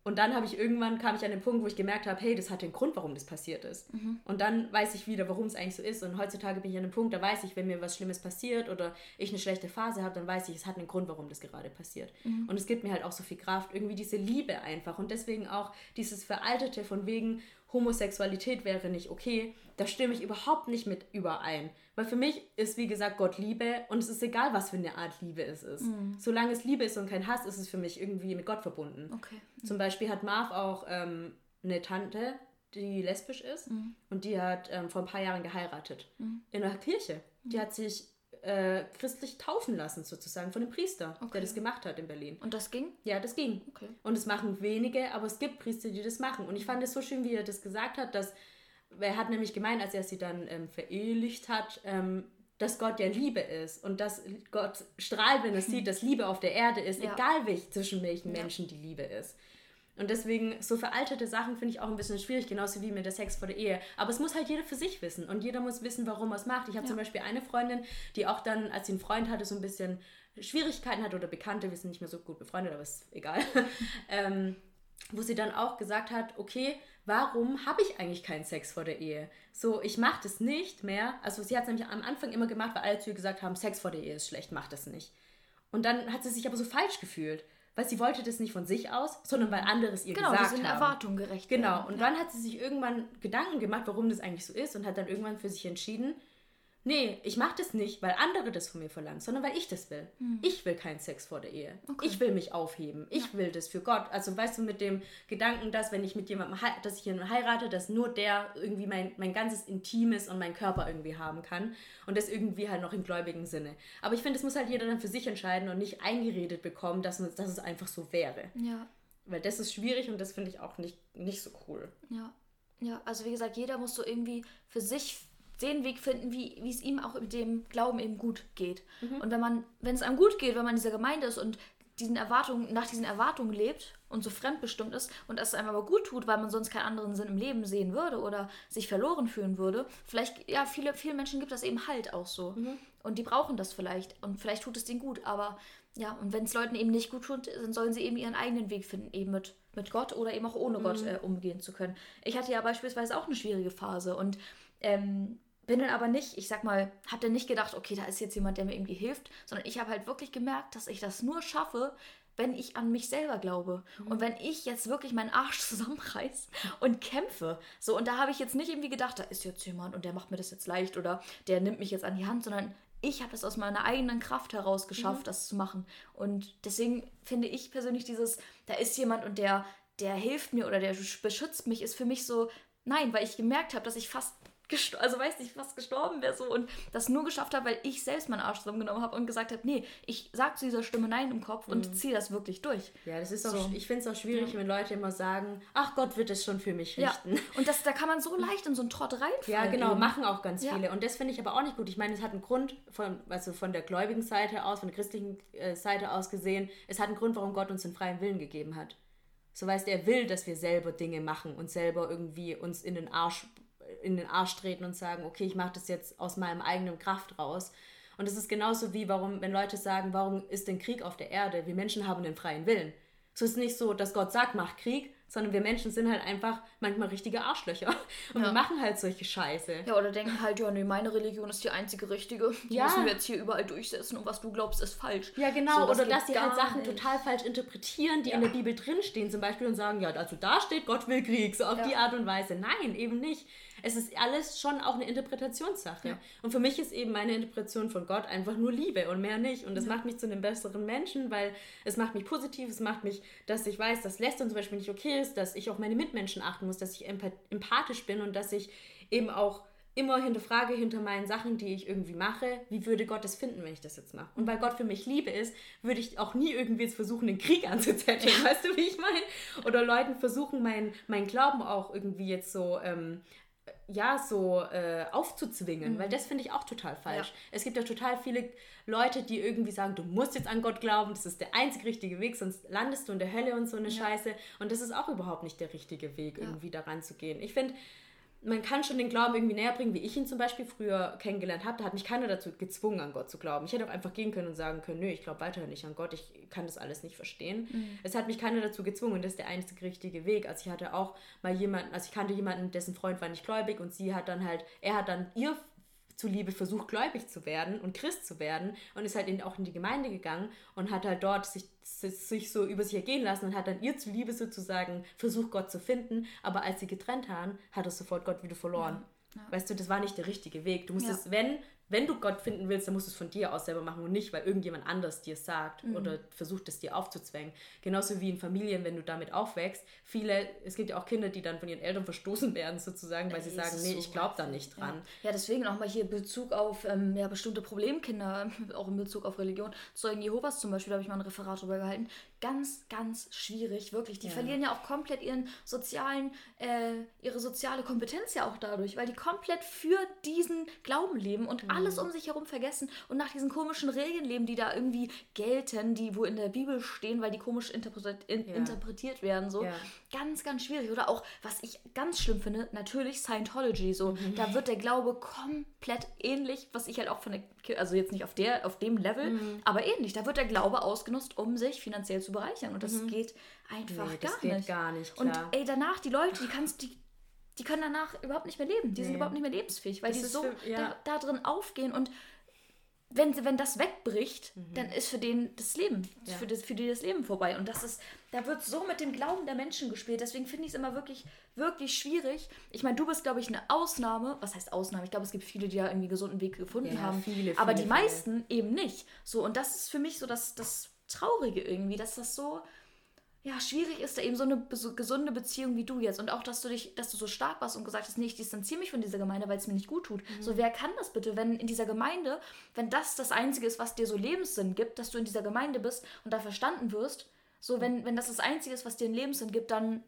Und dann habe ich irgendwann kam ich an den Punkt, wo ich gemerkt habe, hey, das hat den Grund, warum das passiert ist. Mhm. Und dann weiß ich wieder, warum es eigentlich so ist. Und heutzutage bin ich an dem Punkt, da weiß ich, wenn mir was Schlimmes passiert oder ich eine schlechte Phase habe, dann weiß ich, es hat einen Grund, warum das gerade passiert. Mhm. Und es gibt mir halt auch so viel Kraft, irgendwie diese Liebe einfach. Und deswegen auch dieses Veraltete von wegen, Homosexualität wäre nicht okay, da stimme ich überhaupt nicht mit überein. Weil für mich ist, wie gesagt, Gott Liebe und es ist egal, was für eine Art Liebe es ist. Mhm. Solange es Liebe ist und kein Hass, ist es für mich irgendwie mit Gott verbunden. Okay. Mhm. Zum Beispiel hat Marv auch ähm, eine Tante, die lesbisch ist mhm. und die hat ähm, vor ein paar Jahren geheiratet. Mhm. In der Kirche. Die hat sich äh, christlich taufen lassen, sozusagen, von dem Priester, okay. der das gemacht hat in Berlin. Und das ging? Ja, das ging. Okay. Und es machen wenige, aber es gibt Priester, die das machen. Und ich fand es so schön, wie er das gesagt hat, dass er hat nämlich gemeint, als er sie dann ähm, verehelicht hat, ähm, dass Gott ja Liebe ist und dass Gott strahlt, wenn er sieht, dass Liebe auf der Erde ist, ja. egal wie, zwischen welchen ja. Menschen die Liebe ist. Und deswegen, so veraltete Sachen finde ich auch ein bisschen schwierig, genauso wie mit der Sex vor der Ehe. Aber es muss halt jeder für sich wissen und jeder muss wissen, warum er es macht. Ich habe ja. zum Beispiel eine Freundin, die auch dann, als sie einen Freund hatte, so ein bisschen Schwierigkeiten hat oder Bekannte, wir sind nicht mehr so gut befreundet, aber ist egal, ähm, wo sie dann auch gesagt hat, okay, warum habe ich eigentlich keinen Sex vor der Ehe? So, ich mache das nicht mehr. Also sie hat es nämlich am Anfang immer gemacht, weil alle zu ihr gesagt haben, Sex vor der Ehe ist schlecht, mach das nicht. Und dann hat sie sich aber so falsch gefühlt weil sie wollte das nicht von sich aus, sondern weil andere es ihr genau, gesagt haben. Genau, Erwartungen gerecht Genau, und ja. dann hat sie sich irgendwann Gedanken gemacht, warum das eigentlich so ist und hat dann irgendwann für sich entschieden, nee, ich mache das nicht, weil andere das von mir verlangen, sondern weil ich das will. Mhm. Ich will keinen Sex vor der Ehe. Okay. Ich will mich aufheben. Ich ja. will das für Gott. Also weißt du, mit dem Gedanken, dass wenn ich mit jemandem, dass ich jemanden heirate, dass nur der irgendwie mein, mein ganzes Intimes und mein Körper irgendwie haben kann. Und das irgendwie halt noch im gläubigen Sinne. Aber ich finde, das muss halt jeder dann für sich entscheiden und nicht eingeredet bekommen, dass, dass es einfach so wäre. Ja. Weil das ist schwierig und das finde ich auch nicht, nicht so cool. Ja. Ja, also wie gesagt, jeder muss so irgendwie für sich den Weg finden, wie, wie es ihm auch mit dem Glauben eben gut geht. Mhm. Und wenn man, wenn es einem gut geht, wenn man in dieser Gemeinde ist und diesen Erwartungen, nach diesen Erwartungen lebt und so fremdbestimmt ist und es einem aber gut tut, weil man sonst keinen anderen Sinn im Leben sehen würde oder sich verloren fühlen würde. Vielleicht, ja, viele, viele Menschen gibt das eben halt auch so. Mhm. Und die brauchen das vielleicht. Und vielleicht tut es denen gut. Aber ja, und wenn es Leuten eben nicht gut tut, dann sollen sie eben ihren eigenen Weg finden, eben mit, mit Gott oder eben auch ohne mhm. Gott äh, umgehen zu können. Ich hatte ja beispielsweise auch eine schwierige Phase und ähm, bin dann aber nicht, ich sag mal, hab dann nicht gedacht, okay, da ist jetzt jemand, der mir irgendwie hilft, sondern ich habe halt wirklich gemerkt, dass ich das nur schaffe, wenn ich an mich selber glaube. Mhm. Und wenn ich jetzt wirklich meinen Arsch zusammenreiß und kämpfe. So, und da habe ich jetzt nicht irgendwie gedacht, da ist jetzt jemand und der macht mir das jetzt leicht oder der nimmt mich jetzt an die Hand, sondern ich habe das aus meiner eigenen Kraft heraus geschafft, mhm. das zu machen. Und deswegen finde ich persönlich dieses, da ist jemand und der, der hilft mir oder der beschützt mich, ist für mich so, nein, weil ich gemerkt habe, dass ich fast also weiß nicht, fast gestorben wäre so und das nur geschafft habe, weil ich selbst meinen Arsch zusammengenommen habe und gesagt habe, nee, ich sag zu dieser Stimme Nein im Kopf und mhm. ziehe das wirklich durch. Ja, das ist auch, so. ich finde es auch schwierig, ja. wenn Leute immer sagen, ach Gott wird es schon für mich richten. Ja. Und das, da kann man so leicht in so einen Trott reinfallen. Ja, genau, eben. machen auch ganz ja. viele und das finde ich aber auch nicht gut. Ich meine, es hat einen Grund, von, also von der gläubigen Seite aus, von der christlichen äh, Seite aus gesehen, es hat einen Grund, warum Gott uns den freien Willen gegeben hat. So weißt er will, dass wir selber Dinge machen und selber irgendwie uns in den Arsch in den Arsch treten und sagen, okay, ich mache das jetzt aus meinem eigenen Kraft raus. Und es ist genauso wie, warum, wenn Leute sagen, warum ist denn Krieg auf der Erde? Wir Menschen haben den freien Willen. So ist es nicht so, dass Gott sagt, mach Krieg, sondern wir Menschen sind halt einfach manchmal richtige Arschlöcher und ja. wir machen halt solche Scheiße. Ja, oder denken halt, ja, nee, meine Religion ist die einzige richtige. Die ja. müssen wir jetzt hier überall durchsetzen und was du glaubst, ist falsch. Ja, genau. So, das oder dass sie halt Sachen nicht. total falsch interpretieren, die ja. in der Bibel drinstehen zum Beispiel und sagen, ja, also da steht, Gott will Krieg, so auf die Art und Weise. Nein, eben nicht es ist alles schon auch eine Interpretationssache. Ja. Und für mich ist eben meine Interpretation von Gott einfach nur Liebe und mehr nicht. Und das ja. macht mich zu einem besseren Menschen, weil es macht mich positiv, es macht mich, dass ich weiß, dass Lästern zum Beispiel nicht okay ist, dass ich auf meine Mitmenschen achten muss, dass ich empathisch bin und dass ich eben auch immer hinterfrage hinter meinen Sachen, die ich irgendwie mache, wie würde Gott es finden, wenn ich das jetzt mache? Und weil Gott für mich Liebe ist, würde ich auch nie irgendwie jetzt versuchen, den Krieg anzuzetteln, weißt du, wie ich meine? Oder Leuten versuchen, meinen mein Glauben auch irgendwie jetzt so ähm, ja, so äh, aufzuzwingen, mhm. weil das finde ich auch total falsch. Ja. Es gibt ja total viele Leute, die irgendwie sagen, du musst jetzt an Gott glauben, das ist der einzig richtige Weg, sonst landest du in der Hölle und so eine ja. Scheiße. Und das ist auch überhaupt nicht der richtige Weg, irgendwie ja. daran zu gehen. Ich finde, man kann schon den Glauben irgendwie näher bringen, wie ich ihn zum Beispiel früher kennengelernt habe. Da hat mich keiner dazu gezwungen, an Gott zu glauben. Ich hätte auch einfach gehen können und sagen können, nö, ich glaube weiterhin nicht an Gott, ich kann das alles nicht verstehen. Mhm. Es hat mich keiner dazu gezwungen das ist der einzige richtige Weg. Also ich hatte auch mal jemanden, also ich kannte jemanden, dessen Freund war nicht gläubig und sie hat dann halt, er hat dann ihr zuliebe versucht, gläubig zu werden und Christ zu werden und ist halt in, auch in die Gemeinde gegangen und hat halt dort sich, sich so über sich ergehen lassen und hat dann ihr zuliebe sozusagen versucht, Gott zu finden. Aber als sie getrennt haben, hat er sofort Gott wieder verloren. Ja. Ja. Weißt du, das war nicht der richtige Weg. Du musstest, ja. wenn, wenn du Gott finden willst, dann musst du es von dir aus selber machen und nicht, weil irgendjemand anders dir sagt mhm. oder versucht es dir aufzuzwängen. Genauso wie in Familien, wenn du damit aufwächst. Viele, es gibt ja auch Kinder, die dann von ihren Eltern verstoßen werden, sozusagen, weil sie sagen, nee, so ich glaube da nicht dran. Ja, ja deswegen auch mal hier Bezug auf ähm, ja, bestimmte Problemkinder, auch in Bezug auf Religion. Zeugen Jehovas zum Beispiel, da habe ich mal ein Referat drüber gehalten. Ganz, ganz schwierig, wirklich. Die ja. verlieren ja auch komplett ihren sozialen, äh, ihre soziale Kompetenz ja auch dadurch, weil die komplett für diesen Glauben leben und mhm alles um sich herum vergessen und nach diesen komischen Regeln leben, die da irgendwie gelten, die wo in der Bibel stehen, weil die komisch interpretiert, in, ja. interpretiert werden. So. Ja. Ganz, ganz schwierig. Oder auch, was ich ganz schlimm finde, natürlich Scientology. So. Mhm. Da wird der Glaube komplett ähnlich, was ich halt auch von der, also jetzt nicht auf, der, auf dem Level, mhm. aber ähnlich. Da wird der Glaube ausgenutzt, um sich finanziell zu bereichern. Und das mhm. geht einfach nee, gar nicht. gar nicht. Klar. Und ey, danach, die Leute, die kannst die die können danach überhaupt nicht mehr leben. Die nee. sind überhaupt nicht mehr lebensfähig, weil das die so für, ja. da, da, drin aufgehen und wenn, wenn das wegbricht, mhm. dann ist für den das Leben, ja. für, das, für die das Leben vorbei. Und das ist, da wird so mit dem Glauben der Menschen gespielt. Deswegen finde ich es immer wirklich, wirklich schwierig. Ich meine, du bist, glaube ich, eine Ausnahme. Was heißt Ausnahme? Ich glaube, es gibt viele, die da irgendwie einen gesunden Weg gefunden ja, haben. Viele, viele, aber die viele. meisten eben nicht. So, und das ist für mich so das, das Traurige irgendwie, dass das so ja, schwierig ist da eben so eine so gesunde Beziehung wie du jetzt. Und auch, dass du dich, dass du so stark warst und gesagt hast, nee, ich distanziere mich von dieser Gemeinde, weil es mir nicht gut tut. Mhm. So, wer kann das bitte, wenn in dieser Gemeinde, wenn das das Einzige ist, was dir so Lebenssinn gibt, dass du in dieser Gemeinde bist und da verstanden wirst, so, wenn, wenn das das Einzige ist, was dir einen Lebenssinn gibt, dann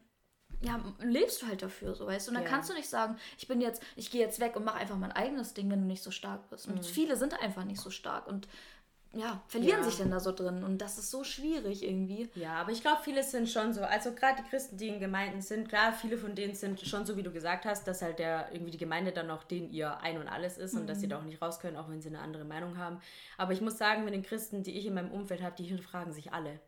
ja, lebst du halt dafür, so weißt du. Und dann ja. kannst du nicht sagen, ich bin jetzt, ich gehe jetzt weg und mache einfach mein eigenes Ding, wenn du nicht so stark bist. Und mhm. viele sind einfach nicht so stark. Und ja, verlieren ja. sich denn da so drin und das ist so schwierig irgendwie. Ja, aber ich glaube, viele sind schon so, also gerade die Christen, die in Gemeinden sind, klar, viele von denen sind schon so, wie du gesagt hast, dass halt der irgendwie die Gemeinde dann noch denen ihr Ein und Alles ist mhm. und dass sie mhm. da auch nicht raus können, auch wenn sie eine andere Meinung haben. Aber ich muss sagen, mit den Christen, die ich in meinem Umfeld habe, die hinterfragen sich alle.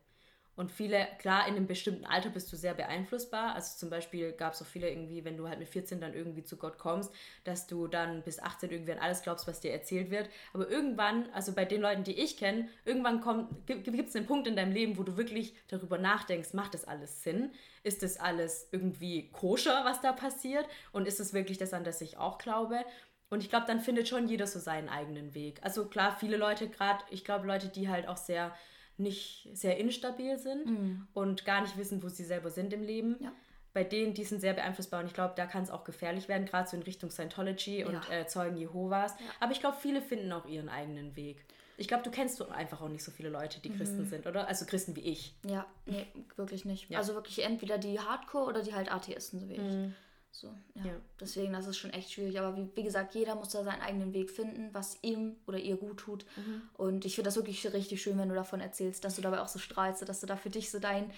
Und viele, klar, in einem bestimmten Alter bist du sehr beeinflussbar. Also zum Beispiel gab es auch viele irgendwie, wenn du halt mit 14 dann irgendwie zu Gott kommst, dass du dann bis 18 irgendwie an alles glaubst, was dir erzählt wird. Aber irgendwann, also bei den Leuten, die ich kenne, irgendwann gibt es einen Punkt in deinem Leben, wo du wirklich darüber nachdenkst, macht das alles Sinn? Ist das alles irgendwie koscher, was da passiert? Und ist es wirklich das, an das ich auch glaube? Und ich glaube, dann findet schon jeder so seinen eigenen Weg. Also klar, viele Leute, gerade, ich glaube, Leute, die halt auch sehr nicht sehr instabil sind mhm. und gar nicht wissen, wo sie selber sind im Leben. Ja. Bei denen, die sind sehr beeinflussbar und ich glaube, da kann es auch gefährlich werden, gerade so in Richtung Scientology und ja. äh, Zeugen Jehovas. Ja. Aber ich glaube, viele finden auch ihren eigenen Weg. Ich glaube, du kennst einfach auch nicht so viele Leute, die mhm. Christen sind, oder? Also Christen wie ich. Ja, nee, wirklich nicht. Also wirklich entweder die Hardcore oder die halt Atheisten, so wie mhm. So, ja. ja. Deswegen, das ist schon echt schwierig. Aber wie, wie gesagt, jeder muss da seinen eigenen Weg finden, was ihm oder ihr gut tut. Mhm. Und ich finde das wirklich richtig schön, wenn du davon erzählst, dass du dabei auch so strahlst, dass du da für dich so deinen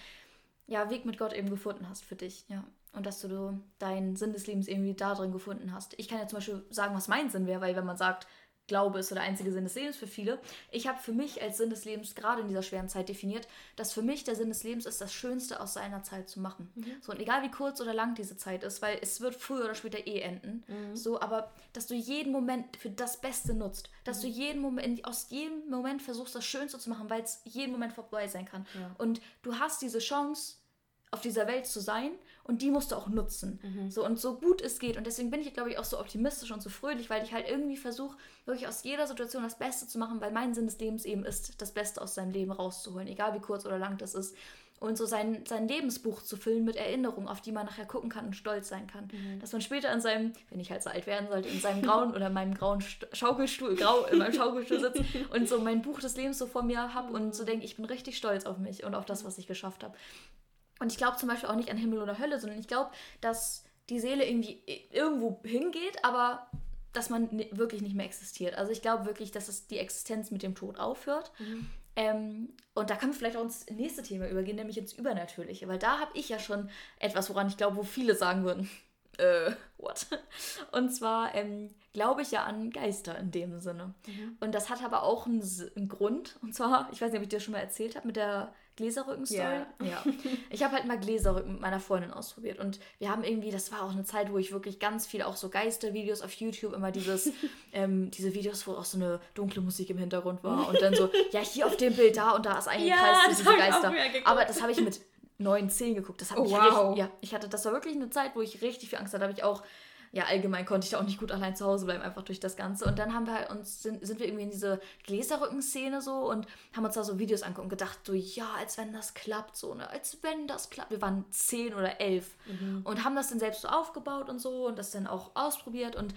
ja, Weg mit Gott eben gefunden hast für dich. Ja. Und dass du deinen Sinn des Lebens irgendwie da drin gefunden hast. Ich kann ja zum Beispiel sagen, was mein Sinn wäre, weil wenn man sagt, Glaube ist so der einzige Sinn des Lebens für viele. Ich habe für mich als Sinn des Lebens gerade in dieser schweren Zeit definiert, dass für mich der Sinn des Lebens ist, das Schönste aus seiner Zeit zu machen. Mhm. So, und egal wie kurz oder lang diese Zeit ist, weil es wird früher oder später eh enden. Mhm. So, aber dass du jeden Moment für das Beste nutzt, dass mhm. du jeden Moment, aus jedem Moment versuchst, das Schönste zu machen, weil es jeden Moment vorbei sein kann. Ja. Und du hast diese Chance, auf dieser Welt zu sein und die musst du auch nutzen. Mhm. So und so gut es geht. Und deswegen bin ich, glaube ich, auch so optimistisch und so fröhlich, weil ich halt irgendwie versuche, wirklich aus jeder Situation das Beste zu machen, weil mein Sinn des Lebens eben ist, das Beste aus seinem Leben rauszuholen, egal wie kurz oder lang das ist. Und so sein, sein Lebensbuch zu füllen mit Erinnerungen, auf die man nachher gucken kann und stolz sein kann. Mhm. Dass man später in seinem, wenn ich halt so alt werden sollte, in seinem grauen oder meinem grauen Schaukelstuhl, grau in meinem Schaukelstuhl sitze und so mein Buch des Lebens so vor mir habe und so denke, ich bin richtig stolz auf mich und auf das, was ich geschafft habe. Und ich glaube zum Beispiel auch nicht an Himmel oder Hölle, sondern ich glaube, dass die Seele irgendwie irgendwo hingeht, aber dass man wirklich nicht mehr existiert. Also ich glaube wirklich, dass es die Existenz mit dem Tod aufhört. Mhm. Ähm, und da können wir vielleicht auch ins nächste Thema übergehen, nämlich ins Übernatürliche, weil da habe ich ja schon etwas, woran ich glaube, wo viele sagen würden, äh, what? Und zwar ähm, glaube ich ja an Geister in dem Sinne. Mhm. Und das hat aber auch einen, einen, Grund. Und zwar, ich weiß nicht, ob ich dir schon mal erzählt habe, mit der Gläserrücken-Story. Yeah. Ja. Ich habe halt mal Gläserrücken mit meiner Freundin ausprobiert. Und wir haben irgendwie, das war auch eine Zeit, wo ich wirklich ganz viel auch so Geistervideos auf YouTube, immer dieses, ähm, diese Videos, wo auch so eine dunkle Musik im Hintergrund war. Und dann so, ja, hier auf dem Bild da und da ist ein ja, Kreis diese Geister. Aber das habe ich mit 9, 10 geguckt. Das hat oh, mich wow. richtig, ja, ich hatte, das war wirklich eine Zeit, wo ich richtig viel Angst hatte. Da habe ich auch, ja, allgemein konnte ich da auch nicht gut allein zu Hause bleiben, einfach durch das Ganze. Und dann haben wir halt uns, sind, sind wir irgendwie in diese Gläserrücken-Szene so und haben uns da so Videos angeguckt und gedacht, so, ja, als wenn das klappt, so, ne, als wenn das klappt. Wir waren 10 oder 11 mhm. und haben das dann selbst so aufgebaut und so und das dann auch ausprobiert und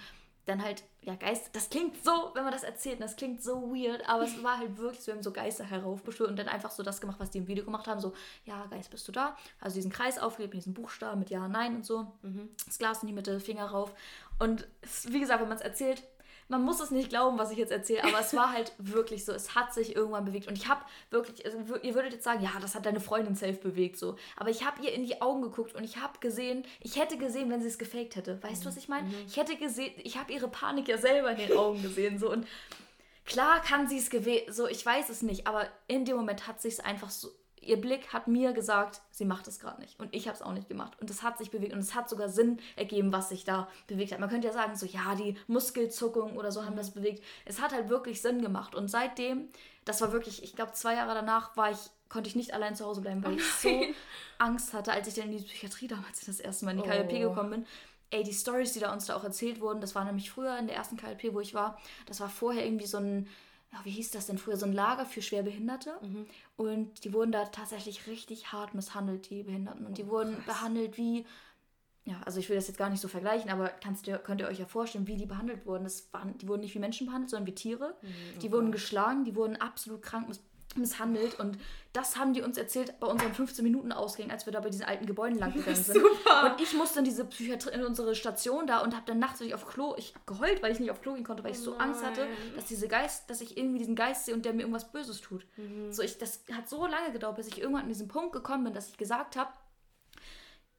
dann halt, ja, Geist, das klingt so, wenn man das erzählt, das klingt so weird, aber es war halt wirklich, wir haben so Geister heraufbeschwört und dann einfach so das gemacht, was die im Video gemacht haben, so, ja, Geist, bist du da? Also diesen Kreis aufgelebt mit diesen Buchstaben, mit Ja, Nein und so, mhm. das Glas in die Mitte, Finger rauf und es, wie gesagt, wenn man es erzählt, man muss es nicht glauben, was ich jetzt erzähle, aber es war halt wirklich so. Es hat sich irgendwann bewegt. Und ich habe wirklich, also ihr würdet jetzt sagen, ja, das hat deine Freundin safe bewegt, so. Aber ich habe ihr in die Augen geguckt und ich habe gesehen, ich hätte gesehen, wenn sie es gefaked hätte. Weißt du, was ich meine? Mhm. Ich hätte gesehen, ich habe ihre Panik ja selber in den Augen gesehen, so. Und klar kann sie es gewählt, so, ich weiß es nicht, aber in dem Moment hat sich es einfach so ihr Blick hat mir gesagt, sie macht es gerade nicht. Und ich habe es auch nicht gemacht. Und es hat sich bewegt und es hat sogar Sinn ergeben, was sich da bewegt hat. Man könnte ja sagen, so, ja, die Muskelzuckung oder so haben das bewegt. Es hat halt wirklich Sinn gemacht. Und seitdem, das war wirklich, ich glaube, zwei Jahre danach war ich, konnte ich nicht allein zu Hause bleiben, weil ich so Angst hatte, als ich dann in die Psychiatrie damals das erste Mal in die KLP oh. gekommen bin. Ey, die Stories, die da uns da auch erzählt wurden, das war nämlich früher in der ersten KLP, wo ich war, das war vorher irgendwie so ein ja, wie hieß das denn früher, so ein Lager für Schwerbehinderte. Mhm. Und die wurden da tatsächlich richtig hart misshandelt, die Behinderten. Und die oh, wurden behandelt wie, ja, also ich will das jetzt gar nicht so vergleichen, aber kannst könnt ihr euch ja vorstellen, wie die behandelt wurden. Das waren, die wurden nicht wie Menschen behandelt, sondern wie Tiere. Mhm, die wurden geschlagen, die wurden absolut krank misshandelt und das haben die uns erzählt bei unseren 15 Minuten Ausgängen, als wir da bei diesen alten Gebäuden lang gegangen sind. Super. Und ich musste in diese Psychiatrie, in unsere Station da und habe dann nachts nicht auf Klo, ich habe geheult, weil ich nicht auf Klo gehen konnte, weil ich so Angst hatte, dass diese Geist, dass ich irgendwie diesen Geist sehe und der mir irgendwas Böses tut. Mhm. So ich, das hat so lange gedauert, bis ich irgendwann an diesen Punkt gekommen bin, dass ich gesagt habe,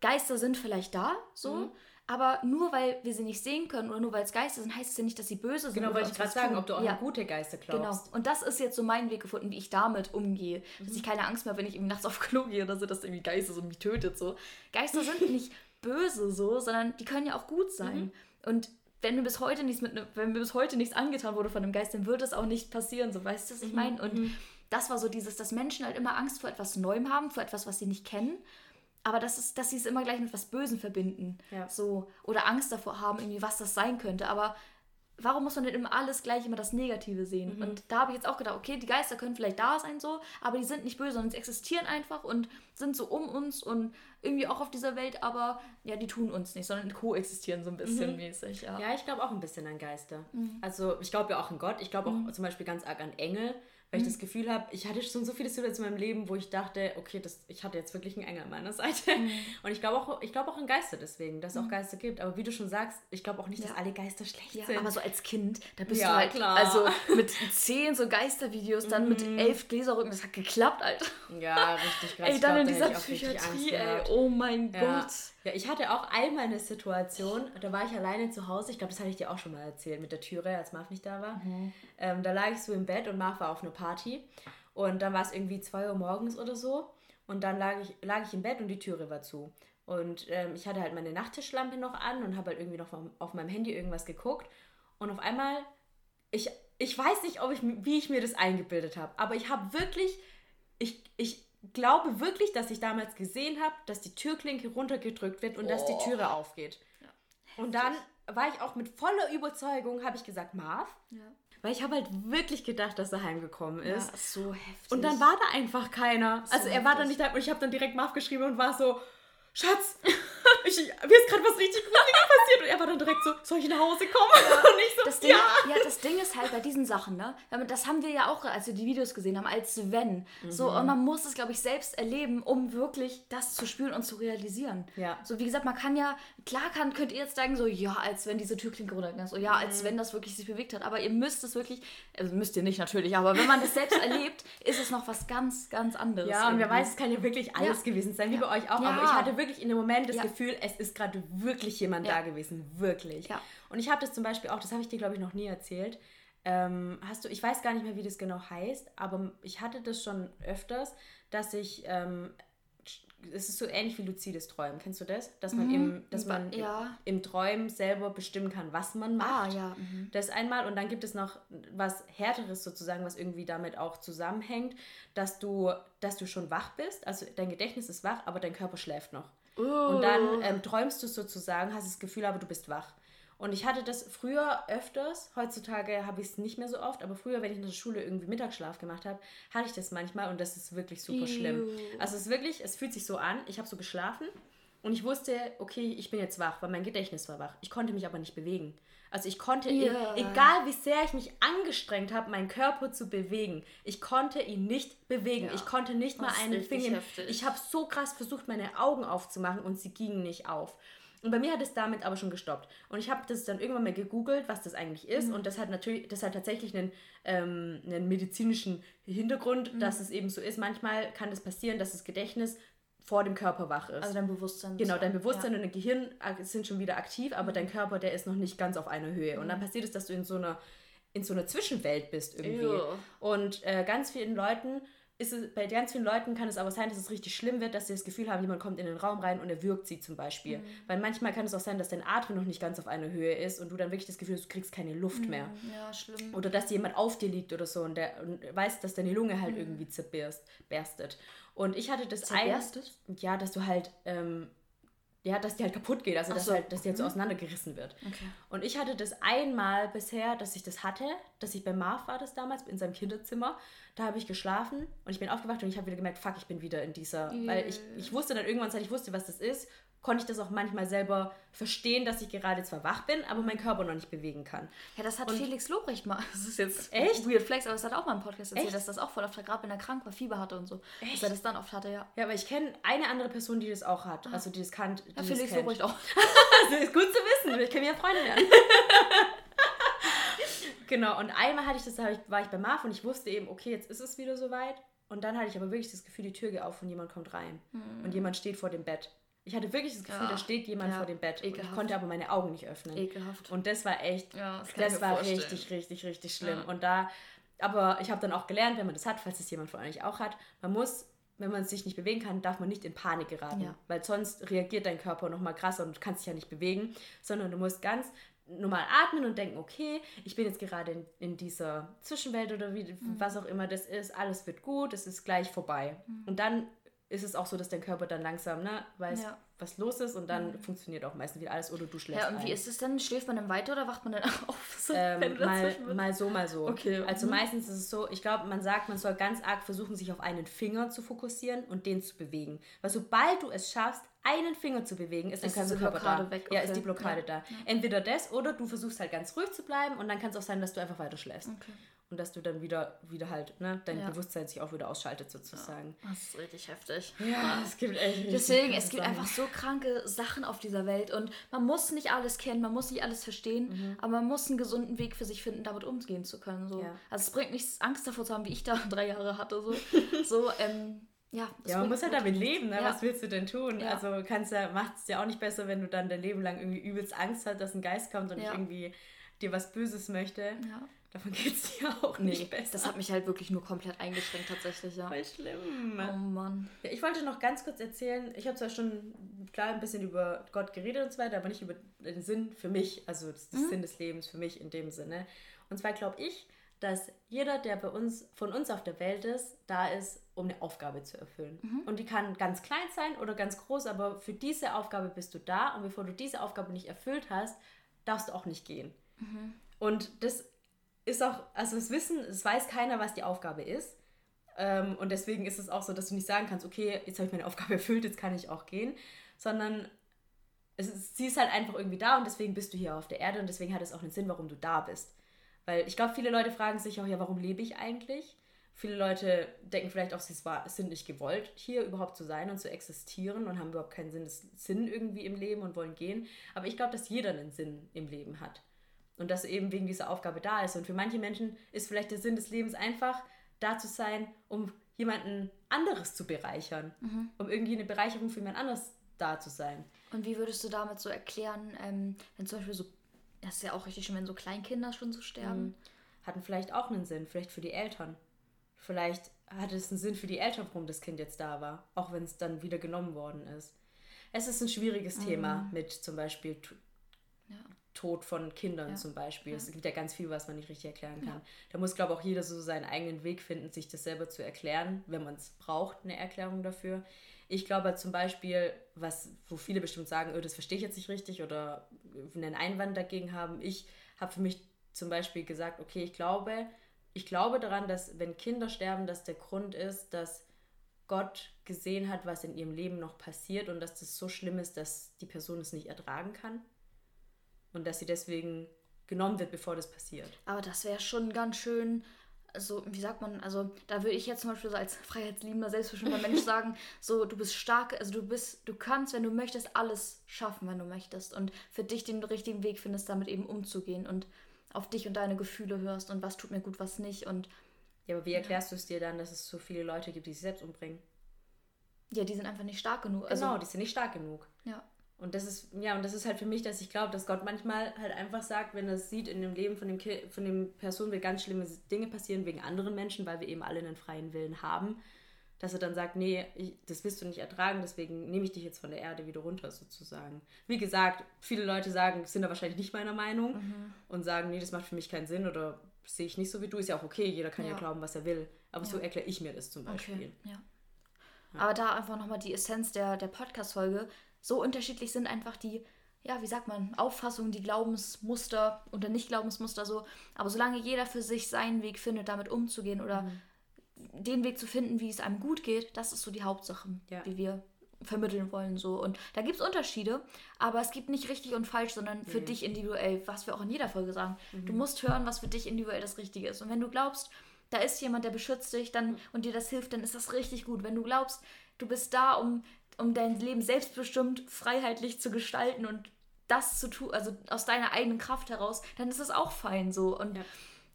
Geister sind vielleicht da, so, mhm. Aber nur weil wir sie nicht sehen können oder nur weil es Geister sind, heißt es ja nicht, dass sie böse sind. Genau, wollte ich gerade sagen, ob du auch ja. an gute Geister glaubst. Genau. Und das ist jetzt so mein Weg gefunden, wie ich damit umgehe. Mhm. Dass ich keine Angst mehr, wenn ich irgendwie nachts auf Klo gehe oder so, dass irgendwie Geister so mich tötet. So. Geister sind nicht böse so, sondern die können ja auch gut sein. Mhm. Und wenn mir bis heute nichts mit ne, wenn mir bis heute nichts angetan wurde von einem Geist, dann wird es auch nicht passieren. So, weißt du, was ich mhm. meine? Und mhm. das war so dieses, dass Menschen halt immer Angst vor etwas Neuem haben, vor etwas, was sie nicht kennen aber das ist, dass sie es immer gleich mit was Bösen verbinden. Ja. So. Oder Angst davor haben, irgendwie, was das sein könnte. Aber warum muss man denn immer alles gleich immer das Negative sehen? Mhm. Und da habe ich jetzt auch gedacht, okay, die Geister können vielleicht da sein so, aber die sind nicht böse, sondern sie existieren einfach und sind so um uns und irgendwie auch auf dieser Welt, aber ja, die tun uns nicht, sondern koexistieren so ein bisschen mhm. mäßig. Ja, ja ich glaube auch ein bisschen an Geister. Mhm. Also ich glaube ja auch an Gott, ich glaube auch mhm. zum Beispiel ganz arg an Engel weil ich mhm. das Gefühl habe, ich hatte schon so viele Situationen in meinem Leben, wo ich dachte, okay, das, ich hatte jetzt wirklich einen Engel an meiner Seite. Mhm. Und ich glaube auch, ich auch an Geister deswegen, dass es mhm. auch Geister gibt. Aber wie du schon sagst, ich glaube auch nicht, dass alle Geister schlecht sind. Aber so als Kind, da bist du halt, klar. also mit zehn so Geistervideos, dann mit mhm. elf Gläserrücken, das hat geklappt, Alter. Ja, richtig krass. Ey, dann in dieser Psychiatrie, ey, oh mein Gott. Ja, ich hatte auch einmal eine Situation, da war ich alleine zu Hause. Ich glaube, das hatte ich dir auch schon mal erzählt mit der Türe, als Marv nicht da war. Mhm. Ähm, da lag ich so im Bett und Marv war auf einer Party. Und dann war es irgendwie 2 Uhr morgens oder so. Und dann lag ich, lag ich im Bett und die Türe war zu. Und ähm, ich hatte halt meine Nachttischlampe noch an und habe halt irgendwie noch auf meinem Handy irgendwas geguckt. Und auf einmal, ich, ich weiß nicht, ob ich, wie ich mir das eingebildet habe, aber ich habe wirklich, ich, ich, glaube wirklich, dass ich damals gesehen habe, dass die Türklinke runtergedrückt wird und oh. dass die Türe aufgeht. Ja. Und dann war ich auch mit voller Überzeugung, habe ich gesagt, Marv. Ja. Weil ich habe halt wirklich gedacht, dass er heimgekommen ist. Ja, so heftig. Und dann war da einfach keiner. So also er heftig. war dann nicht da und ich habe dann direkt Marv geschrieben und war so, Schatz, ich, mir ist gerade was richtig Gruseliges passiert. Und er war dann direkt so, soll ich nach Hause kommen? Ja, und ich so, das Ding, ja. Ja, das Ding ist halt bei diesen Sachen, ne? Das haben wir ja auch, als wir die Videos gesehen haben, als wenn. Mhm. So, und man muss es, glaube ich, selbst erleben, um wirklich das zu spüren und zu realisieren. Ja. So, wie gesagt, man kann ja, klar kann, könnt ihr jetzt sagen, so, ja, als wenn diese Türklinke runtergegangen ist. So, ja, als mhm. wenn das wirklich sich bewegt hat. Aber ihr müsst es wirklich, also müsst ihr nicht natürlich, aber wenn man das selbst erlebt, ist es noch was ganz, ganz anderes. Ja, und wer weiß, es kann ja wirklich alles gewesen sein, wie bei euch auch. Aber ich hatte wirklich in dem Moment das Gefühl, Gefühl, es ist gerade wirklich jemand Ja. da gewesen. Wirklich. Ja. Und ich habe das zum Beispiel auch, das habe ich dir, glaube ich, noch nie erzählt. Ähm, hast du, ich weiß gar nicht mehr, wie das genau heißt, aber ich hatte das schon öfters, dass ich, ähm, es ist so ähnlich wie luzides Träumen. Kennst du das? Dass man, im, dass man Mhm. Ja. im Träumen selber bestimmen kann, was man Ah, macht. ja. Mhm. Das einmal und dann gibt es noch was härteres sozusagen, was irgendwie damit auch zusammenhängt, dass du, dass du schon wach bist, also dein Gedächtnis ist wach, aber dein Körper schläft noch. Und dann ähm, träumst du sozusagen, hast das Gefühl, aber du bist wach. Und ich hatte das früher öfters, heutzutage habe ich es nicht mehr so oft, aber früher, wenn ich in der Schule irgendwie Mittagsschlaf gemacht habe, hatte ich das manchmal und das ist wirklich super schlimm. Ew. Also es ist wirklich, es fühlt sich so an, ich habe so geschlafen und ich wusste, okay, ich bin jetzt wach, weil mein Gedächtnis war wach. Ich konnte mich aber nicht bewegen. Also ich konnte, Ja. egal wie sehr ich mich angestrengt habe, meinen Körper zu bewegen, ich konnte ihn nicht bewegen. Ja. Ich konnte nicht mal einen Finger. heftig. Ich habe so krass versucht, meine Augen aufzumachen und sie gingen nicht auf. Und bei mir hat es damit aber schon gestoppt. Und ich habe das dann irgendwann mal gegoogelt, was das eigentlich Mhm. ist. Und das hat natürlich, das hat tatsächlich einen, ähm, einen medizinischen Hintergrund, Mhm. dass es eben so ist. Manchmal kann das passieren, dass das Gedächtnis vor dem Körper wach ist. Also dein Bewusstsein. Genau, dein. Bewusstsein und dein Gehirn sind schon wieder aktiv, aber dein Körper, der ist noch nicht ganz auf einer Höhe. Und dann passiert es, dass du in so einer, in so einer Zwischenwelt bist irgendwie. Ew. Und äh, ganz vielen Leuten ist es, bei ganz vielen Leuten kann es aber sein, dass es richtig schlimm wird, dass sie das Gefühl haben, jemand kommt in den Raum rein und er wirkt sie zum Beispiel. Weil manchmal kann es auch sein, dass dein Atem noch nicht ganz auf einer Höhe ist und du dann wirklich das Gefühl hast, du kriegst keine Luft mehr. Ja. schlimm. Oder dass jemand auf dir liegt oder so und der und weiß, dass deine Lunge halt irgendwie zerbirst, berstet. Und ich hatte das ein- Zerberstet? Ja, dass du halt, ähm, ja, dass die halt kaputt geht, also dass, so. halt, dass die halt so auseinandergerissen wird. Okay. Und ich hatte das einmal bisher, dass ich das hatte, dass ich bei Marv war das damals, in seinem Kinderzimmer. Da habe ich geschlafen und ich bin aufgewacht und ich habe wieder gemerkt, fuck, ich bin wieder in dieser. Weil ich, ich wusste dann irgendwann, seit ich wusste, was das ist, konnte ich das auch manchmal selber verstehen, dass ich gerade zwar wach bin, aber meinen Körper noch nicht bewegen kann. Ja, das hat Felix Lobrecht mal. Das ist jetzt Echt? weird flex, aber das hat auch mal im Podcast erzählt, Echt? dass das auch voll oft hat, gerade wenn er krank war, Fieber hatte und so. Dass er das dann oft hatte, ja. Ja, aber ich kenne eine andere Person, die das auch hat. Also die das kann. Die Ja, das Felix. Lobrecht auch. Das ist gut zu wissen. Ich kann mir ja Freunde werden. genau, und einmal hatte ich das, da war ich bei Marv und ich wusste eben, okay, jetzt ist es wieder soweit. Und dann hatte ich aber wirklich das Gefühl, die Tür geht auf und jemand kommt rein. Und jemand steht vor dem Bett. Ich hatte wirklich das Gefühl, Ja. da steht jemand Ja, vor dem Bett. Und ich ekelhaft. konnte aber meine Augen nicht öffnen. Ekelhaft. Und das war echt, Ja, das das war vorstellen. richtig, richtig, richtig schlimm. Und da, aber ich habe dann auch gelernt, wenn man das hat, falls es jemand von euch auch hat, man muss, wenn man sich nicht bewegen kann, darf man nicht in Panik geraten. Ja. Weil sonst reagiert dein Körper nochmal krasser und du kannst dich ja nicht bewegen, sondern du musst ganz normal atmen und denken, okay, ich bin jetzt gerade in, in dieser Zwischenwelt oder wie, Mhm. was auch immer das ist, alles wird gut, es ist gleich vorbei. Und dann ist es auch so, dass dein Körper dann langsam ne, weiß, Ja. was los ist und dann funktioniert auch meistens wieder alles oder du schläfst Ja, und wie ein. ist es denn? Schläft man dann weiter oder wacht man dann auf? So, Ähm, mal, mal so, mal so. Okay, Also mhm. meistens ist es so, ich glaube, man sagt, man soll ganz arg versuchen, sich auf einen Finger zu fokussieren und den zu bewegen. Weil sobald du es schaffst, einen Finger zu bewegen, ist dein Ist ganzer diese Körper da. weg, Ja, okay. ist die Blockade da. Entweder das oder du versuchst halt ganz ruhig zu bleiben und dann kann es auch sein, dass du einfach weiter schläfst. Okay. Und dass du dann wieder, wieder halt, ne, dein Ja. Bewusstsein sich auch wieder ausschaltet sozusagen. Das ist richtig heftig. Ja, es gibt echt Deswegen, es gibt Sachen. einfach so kranke Sachen auf dieser Welt und man muss nicht alles kennen, man muss nicht alles verstehen, aber man muss einen gesunden Weg für sich finden, damit umgehen zu können. So. Mhm. Ja. Also es bringt nichts, Angst davor zu haben, wie ich da drei Jahre hatte. So, so ähm, ja. Ja, man muss halt damit leben, ne? Ja. Was willst du denn tun? Ja. Also kannst ja, macht es ja auch nicht besser, wenn du dann dein Leben lang irgendwie übelst Angst hast, dass ein Geist kommt und Ja. irgendwie dir was Böses möchte. Ja. Davon geht es dir auch Nee, nicht besser. das hat mich halt wirklich nur komplett eingeschränkt tatsächlich, ja. voll schlimm. Oh Mann. Ja, ich wollte noch ganz kurz erzählen, ich habe zwar schon klar ein bisschen über Gott geredet und so weiter, aber nicht über den Sinn für mich, also das, Mhm. Sinn des Lebens für mich in dem Sinne. Und zwar glaube ich, dass jeder, der bei uns, von uns auf der Welt ist, da ist, um eine Aufgabe zu erfüllen. Mhm. Und die kann ganz klein sein oder ganz groß, aber für diese Aufgabe bist du da und bevor du diese Aufgabe nicht erfüllt hast, darfst du auch nicht gehen. Mhm. Und das ist auch, also das Wissen, es weiß keiner, was die Aufgabe ist. Ähm, und deswegen ist es auch so, dass du nicht sagen kannst, okay, jetzt habe ich meine Aufgabe erfüllt, jetzt kann ich auch gehen, sondern ist, sie ist halt einfach irgendwie da und deswegen bist du hier auf der Erde und deswegen hat es auch einen Sinn, warum du da bist. Weil ich glaube, viele Leute fragen sich auch, ja, warum lebe ich eigentlich? Viele Leute denken vielleicht auch, sie sind nicht gewollt, hier überhaupt zu sein und zu existieren und haben überhaupt keinen Sinn, Sinn irgendwie im Leben und wollen gehen. Aber ich glaube, dass jeder einen Sinn im Leben hat. Und dass eben wegen dieser Aufgabe da ist. Und für manche Menschen ist vielleicht der Sinn des Lebens einfach, da zu sein, um jemanden anderes zu bereichern. Um irgendwie eine Bereicherung für jemand anderes da zu sein. Und wie würdest du damit so erklären, ähm, wenn zum Beispiel so, das ist ja auch richtig schön, wenn so Kleinkinder schon so sterben? Mhm. Hatten vielleicht auch einen Sinn, vielleicht für die Eltern. Vielleicht hatte es einen Sinn für die Eltern, warum das Kind jetzt da war, auch wenn es dann wieder genommen worden ist. Es ist ein schwieriges mhm. Thema mit zum Beispiel ja. Tod von Kindern ja. zum Beispiel. Ja. Es gibt ja ganz viel, was man nicht richtig erklären kann. Da muss, glaube ich, auch jeder so seinen eigenen Weg finden, sich das selber zu erklären, wenn man es braucht, eine Erklärung dafür. Ich glaube zum Beispiel, was, wo viele bestimmt sagen, oh, das verstehe ich jetzt nicht richtig oder einen Einwand dagegen haben. Ich habe für mich zum Beispiel gesagt, okay, ich glaube, ich glaube daran, dass wenn Kinder sterben, dass der Grund ist, dass Gott gesehen hat, was in ihrem Leben noch passiert und dass das so schlimm ist, dass die Person es nicht ertragen kann und dass sie deswegen genommen wird, bevor das passiert. Aber das wäre schon ganz schön, also wie sagt man, also da würde ich jetzt zum Beispiel so als freiheitsliebender, selbstbestimmter Mensch sagen, so du bist stark, also du bist, du kannst, wenn du möchtest, alles schaffen, wenn du möchtest und für dich den richtigen Weg findest, damit eben umzugehen und auf dich und deine Gefühle hörst und was tut mir gut, was nicht und ja, aber wie erklärst ja. du es dir dann, dass es so viele Leute gibt, die sich selbst umbringen? Ja, die sind einfach nicht stark genug. Also, genau, die sind nicht stark genug. Ja. Und das ist, ja, und das ist halt für mich, dass ich glaube, dass Gott manchmal halt einfach sagt, wenn er es sieht in dem Leben von dem, von dem Person, wie ganz schlimme Dinge passieren wegen anderen Menschen, weil wir eben alle einen freien Willen haben, dass er dann sagt, nee, ich, das willst du nicht ertragen, deswegen nehme ich dich jetzt von der Erde wieder runter sozusagen. Wie gesagt, viele Leute sagen, sind da wahrscheinlich nicht meiner Meinung mhm. und sagen, nee, das macht für mich keinen Sinn oder sehe ich nicht so wie du. Ist ja auch okay, jeder kann ja, ja glauben, was er will. Aber ja. so erkläre ich mir das zum Beispiel. Okay. Ja. Aber da einfach nochmal die Essenz der, der Podcast-Folge. So unterschiedlich sind einfach die, ja, wie sagt man, Auffassungen, die Glaubensmuster oder Nicht-Glaubensmuster so. Aber solange jeder für sich seinen Weg findet, damit umzugehen oder mhm. den Weg zu finden, wie es einem gut geht, das ist so die Hauptsache, ja. wie wir vermitteln wollen. So. Und da gibt es Unterschiede, aber es gibt nicht richtig und falsch, sondern für mhm. dich individuell, was wir auch in jeder Folge sagen. Mhm. Du musst hören, was für dich individuell das Richtige ist. Und wenn du glaubst, da ist jemand, der beschützt dich dann und dir das hilft, dann ist das richtig gut. Wenn du glaubst, du bist da, um, um dein Leben selbstbestimmt, freiheitlich zu gestalten und das zu tun, also aus deiner eigenen Kraft heraus, dann ist das auch fein so. Und ja.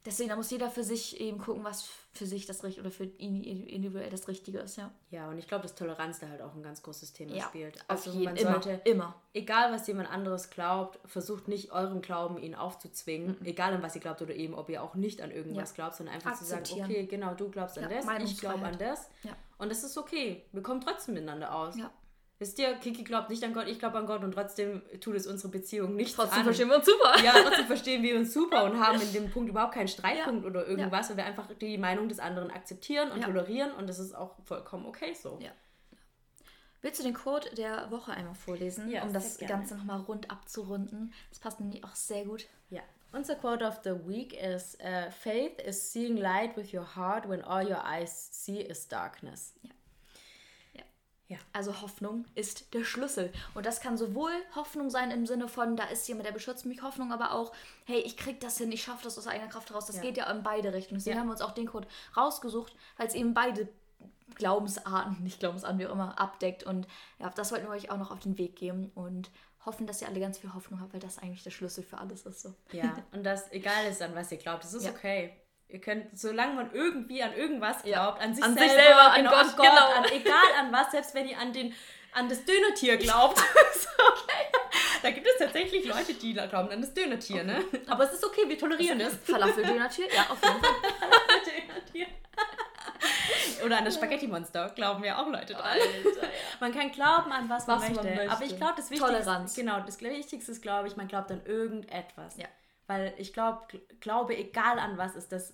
deswegen, da muss jeder für sich eben gucken, was für sich das Richtige oder für ihn individuell das Richtige ist, ja. Ja, und ich glaube, dass Toleranz da halt auch ein ganz großes Thema ja, spielt. Also jeden, man sollte, immer, immer. Egal, was jemand anderes glaubt, versucht nicht eurem Glauben ihn aufzuzwingen, mhm. egal an was ihr glaubt oder eben, ob ihr auch nicht an irgendwas ja. glaubt, sondern einfach zu sagen, okay, genau, du glaubst an das, ich glaube an das. Und das ist okay. Wir kommen trotzdem miteinander aus. Ja. Wisst ihr, Kiki glaubt nicht an Gott, ich glaube an Gott und trotzdem tut es unsere Beziehung nicht Trotzdem an. verstehen wir uns super. Ja, trotzdem verstehen wir uns super und haben in dem Punkt überhaupt keinen Streitpunkt ja. oder irgendwas, ja. weil wir einfach die Meinung des anderen akzeptieren und ja. tolerieren und das ist auch vollkommen okay so. Ja. Willst du den Code der Woche einmal vorlesen, um das Ganze nochmal rund abzurunden? Das passt nämlich auch sehr gut. Ja. Unser Quote of the Week ist: uh, Faith is seeing light with your heart when all your eyes see is darkness. Ja. Ja. Also Hoffnung ist der Schlüssel. Und das kann sowohl Hoffnung sein im Sinne von, da ist jemand, der beschützt mich, Hoffnung, aber auch, hey, ich krieg das hin, ich schaffe das aus eigener Kraft raus. Das ja. geht ja in beide Richtungen. Deswegen ja. haben wir uns auch den Code rausgesucht, weil es eben beide Glaubensarten, nicht Glaubensarten, wie auch immer, abdeckt. Und ja, das wollten wir euch auch noch auf den Weg geben und hoffen, dass ihr alle ganz viel Hoffnung habt, weil das eigentlich der Schlüssel für alles ist. So. Ja, und das egal ist, an was ihr glaubt, das ist okay. Ihr könnt, solange man irgendwie an irgendwas glaubt, an sich, an selber, sich selber, an genau, Gott, an Gott genau. an egal an was, selbst wenn ihr an den an das Dönertier glaubt. okay. Da gibt es tatsächlich Leute, die glauben an das Dönertier, ne? okay. ne? Aber es ist okay, wir tolerieren es. Falafel-Dönertier? Ja, auf jeden Fall. Oder an das Spaghetti-Monster glauben ja auch Leute dran. Alter, ja. Man kann glauben an was, was man, möchte. man möchte. Aber ich glaube, das Wichtigste, Toleranz. genau, das Wichtigste ist, glaube ich, man glaubt an irgendetwas. Ja. Weil ich glaube, glaube, egal an was, ist das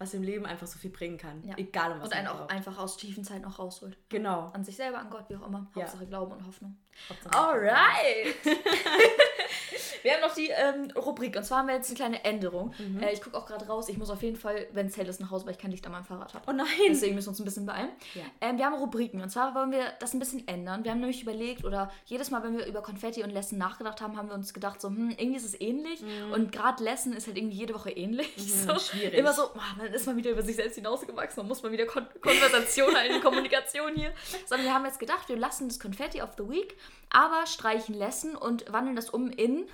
was im Leben einfach so viel bringen kann. Ja. Egal um was Und einen auch einfach aus tiefen Zeiten auch rausholt. Genau. An sich selber, an Gott, wie auch immer. Ja. Hauptsache Glauben und Hoffnung. Hauptsache Alright! wir haben noch die ähm, Rubrik und zwar haben wir jetzt eine kleine Änderung. Mhm. Äh, ich gucke auch gerade raus, ich muss auf jeden Fall, wenn es hell ist, nach Hause, weil ich kein Licht an meinem Fahrrad habe. Oh nein! Deswegen müssen wir uns ein bisschen beeilen. Ja. Ähm, wir haben Rubriken und zwar wollen wir das ein bisschen ändern. Wir haben nämlich überlegt, oder jedes Mal, wenn wir über Konfetti und Lessen nachgedacht haben, haben wir uns gedacht, so, hm, irgendwie ist es ähnlich. Mhm. Und gerade Lessen ist halt irgendwie jede Woche ähnlich. Mhm, so. Schwierig. Immer so, oh, man ist mal wieder über sich selbst hinausgewachsen, man muss mal wieder Kon Konversation halten, Kommunikation hier. Sondern wir haben jetzt gedacht, wir lassen das Konfetti of the Week, aber streichen Lessen und wandeln das um in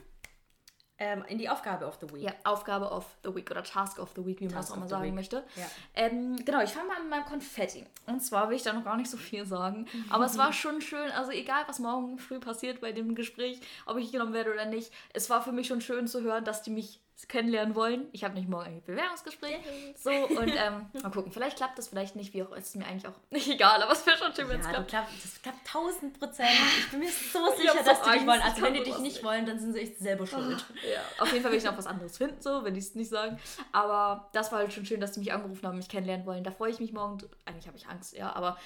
Ähm, in die Aufgabe of the Week. Ja, Aufgabe of the Week oder Task of the Week, wie man Task das auch mal sagen Week. möchte. Ja. Ähm, genau, ich fange mal mit meinem Konfetti. Und zwar will ich da noch gar nicht so viel sagen. Aber es war schon schön, also egal, was morgen früh passiert bei dem Gespräch, ob ich genommen werde oder nicht, es war für mich schon schön zu hören, dass die mich kennenlernen wollen. Ich habe nicht morgen ein Bewerbungsgespräch. So, und ähm, mal gucken, vielleicht klappt das, vielleicht nicht, wie auch ist mir eigentlich auch nicht egal, aber es wäre schon schön, wenn es Ja, klappt. klappt, das klappt 1000 Prozent. Ich bin mir so Ich sicher, dass die dich wollen. Also wenn die dich nicht wollen, dann sind sie echt selber schuld. Ja, auf jeden Fall will ich noch was anderes finden, so, wenn die es nicht sagen. Aber das war halt schon schön, dass die mich angerufen haben, mich kennenlernen wollen. Da freue ich mich morgen. Eigentlich habe ich Angst, ja, aber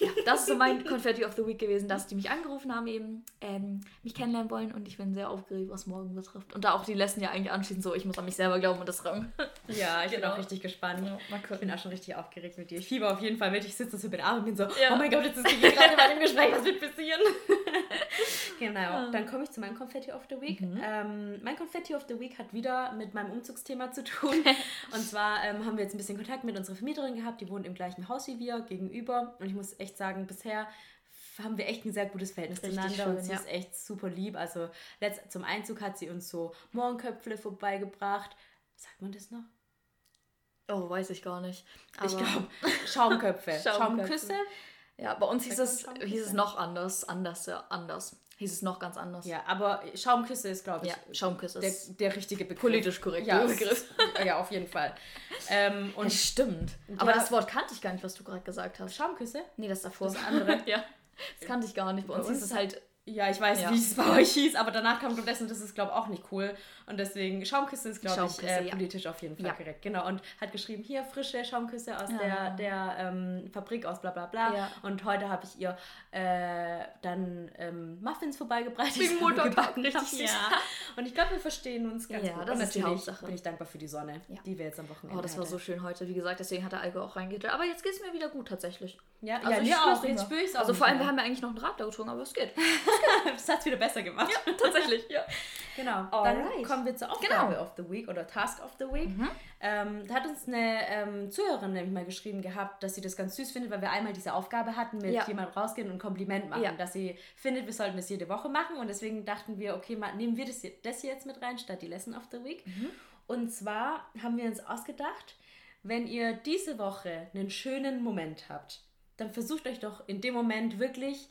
ja, das ist so mein Confetti of the Week gewesen, dass die mich angerufen haben, eben ähm, mich kennenlernen wollen und ich bin sehr aufgeregt, was morgen betrifft. Und da auch die Lesson ja eigentlich anschließen, so, ich muss an mich selber glauben und das Raum. Ja, ich bin Genau. auch richtig gespannt. Ja, mal Ich bin auch schon richtig aufgeregt mit dir. Ich fieber auf jeden Fall mit. Ich sitze so mit Armen und bin so, Ja. oh mein Gott, jetzt ist die gerade bei dem Gespräch, was wird passieren? genau, dann komme ich zu meinem Confetti of the Week. Ähm, mein Confetti of the Week hat wieder mit meinem Umzugsthema zu tun. und zwar ähm, haben wir jetzt ein bisschen Kontakt mit unserer Vermieterin gehabt. Die wohnt im gleichen Haus wie wir, gegenüber. Und ich muss echt sagen, bisher haben wir echt ein sehr gutes Verhältnis Richtig zueinander schön, und sie ja. ist echt super lieb. Also letzt, zum Einzug hat sie uns so Mohrenköpfle vorbeigebracht. Sagt man das noch? Oh, weiß ich gar nicht. Ich Aber- glaube, Schaumköpfe. Schaumköpfe. Schaumküsse. Ja, bei uns hieß es, hieß es noch anders, anders, ja, anders. Hieß es noch ganz anders. Ja, aber Schaumküsse ist, glaube ich, Ja, Schaumküsse der, der richtige Begriff. politisch korrekt. Ja, Begriff. ja, auf jeden Fall. Ähm, Und und stimmt. Aber Ja. das Wort kannte ich gar nicht, was du gerade gesagt hast. Schaumküsse? Nee, das davor. Das andere? ja. Das kannte ich gar nicht. Bei uns Bei uns es halt. Ja, ich weiß, Ja. wie es bei euch hieß, aber danach kam Gottes und das ist, glaube ich, auch nicht cool. Und deswegen, Schaumküsse ist, glaube ich, äh, ja. politisch auf jeden Fall Ja. korrekt. Genau. Und hat geschrieben, hier frische Schaumküsse aus der, der ähm, Fabrik aus bla bla bla. Und heute habe ich ihr äh, dann ähm, Muffins vorbeigebracht. die Wegen gebacken richtig. Ja. Und ich glaube, wir verstehen uns ganz Ja, gut. das und ist die natürlich Hauptsache. bin ich dankbar für die Sonne, die wir jetzt am Wochenende Oh, das war hatte. so schön heute. Wie gesagt, deswegen hat der Alkohol auch reingeht. Aber jetzt geht es mir wieder gut tatsächlich. Ja, Also ja ich mir auch. Jetzt spüre ich es auch. Also vor allem, wir haben ja eigentlich noch einen Radler getrunken, aber es geht. das hat es wieder besser gemacht. Tatsächlich, ja. Genau. Alright. Dann kommen wir zur Aufgabe Genau. of the Week oder Task of the Week. Ähm, da hat uns eine ähm, Zuhörerin nämlich mal geschrieben gehabt, dass sie das ganz süß findet, weil wir einmal diese Aufgabe hatten, mit Ja. jemandem rausgehen und ein Kompliment machen, Ja. dass sie findet, wir sollten das jede Woche machen. Und deswegen dachten wir, okay, mal, nehmen wir das, hier- das hier jetzt mit rein, statt die Lesson of the Week. Und zwar haben wir uns ausgedacht, wenn ihr diese Woche einen schönen Moment habt, dann versucht euch doch in dem Moment wirklich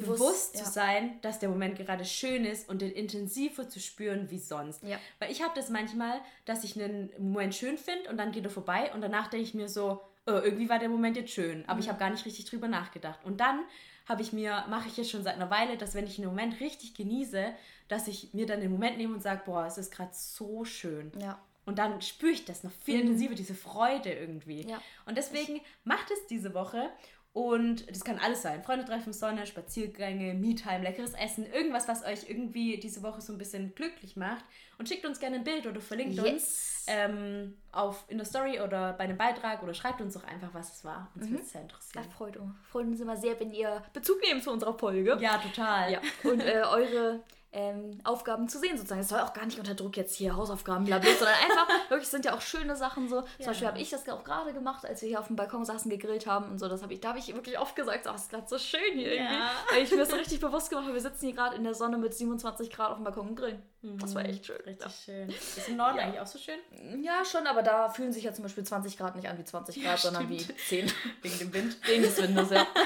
bewusst, ja. zu sein, dass der Moment gerade schön ist und den intensiver zu spüren wie sonst. Ja. Weil ich habe das manchmal, dass ich einen Moment schön finde und dann geht er vorbei und danach denke ich mir so, oh, irgendwie war der Moment jetzt schön, aber ich habe gar nicht richtig drüber nachgedacht. Und dann habe ich mir, mache ich jetzt schon seit einer Weile, dass wenn ich einen Moment richtig genieße, dass ich mir dann den Moment nehme und sage, boah, es ist gerade so schön. Ja. Und dann spüre ich das noch viel intensiver, diese Freude irgendwie. Ja. Und deswegen macht es diese Woche. Und das kann alles sein. Freunde treffen, Sonne, Spaziergänge, Me-Time, leckeres Essen, irgendwas, was euch irgendwie diese Woche so ein bisschen glücklich macht. Und schickt uns gerne ein Bild oder verlinkt uns Yes. ähm, auf, in der Story oder bei einem Beitrag oder schreibt uns doch einfach, was es war. Uns würde es sehr Das interessieren. freut uns. Freut uns immer sehr, wenn ihr Bezug nehmt zu unserer Folge. Ja, total. Ja, und äh, eure ähm, Aufgaben zu sehen sozusagen. Es soll auch gar nicht unter Druck jetzt hier Hausaufgaben, bla, bla, sondern einfach, wirklich sind ja auch schöne Sachen so. Zum Beispiel habe ich das auch gerade gemacht, als wir hier auf dem Balkon saßen, gegrillt haben und so. Das habe ich, da habe ich wirklich oft gesagt, oh, es ist gerade so schön hier irgendwie. Ja. Weil ich mir das so richtig bewusst gemacht habe. Wir sitzen hier gerade in der Sonne mit 27 Grad auf dem Balkon und grillen. Das war echt schön. Richtig schön. Ist im Norden eigentlich auch so schön? Ja, schon, aber da fühlen sich ja zum Beispiel 20 Grad nicht an wie 20 Grad, sondern wie stimmt. 10. Wegen dem Wind. Wegen des Windes, ja.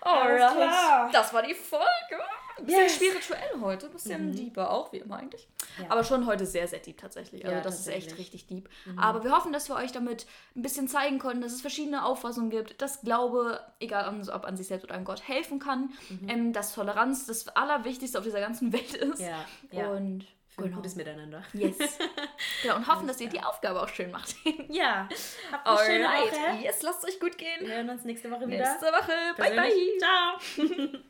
Alright. Das war die Folge. Ein bisschen Yes. spirituell heute, ein bisschen deeper auch, wie immer eigentlich. Ja. Aber schon heute sehr, sehr deep tatsächlich. Also Ja, das ist echt tatsächlich. richtig deep. Aber wir hoffen, dass wir euch damit ein bisschen zeigen konnten, dass es verschiedene Auffassungen gibt, dass Glaube, egal an- ob an sich selbst oder an Gott, helfen kann. Ähm, dass Toleranz das Allerwichtigste auf dieser ganzen Welt ist. Ja, ja. Und Für ein genau. gutes Miteinander. Yes. genau, und hoffen, dass ihr die Aufgabe auch schön macht. Ja. Habt eine schöne Alright. Woche. Yes, lasst euch gut gehen. Wir hören uns nächste Woche wieder. Nächste Woche. Bye, bye. Ciao.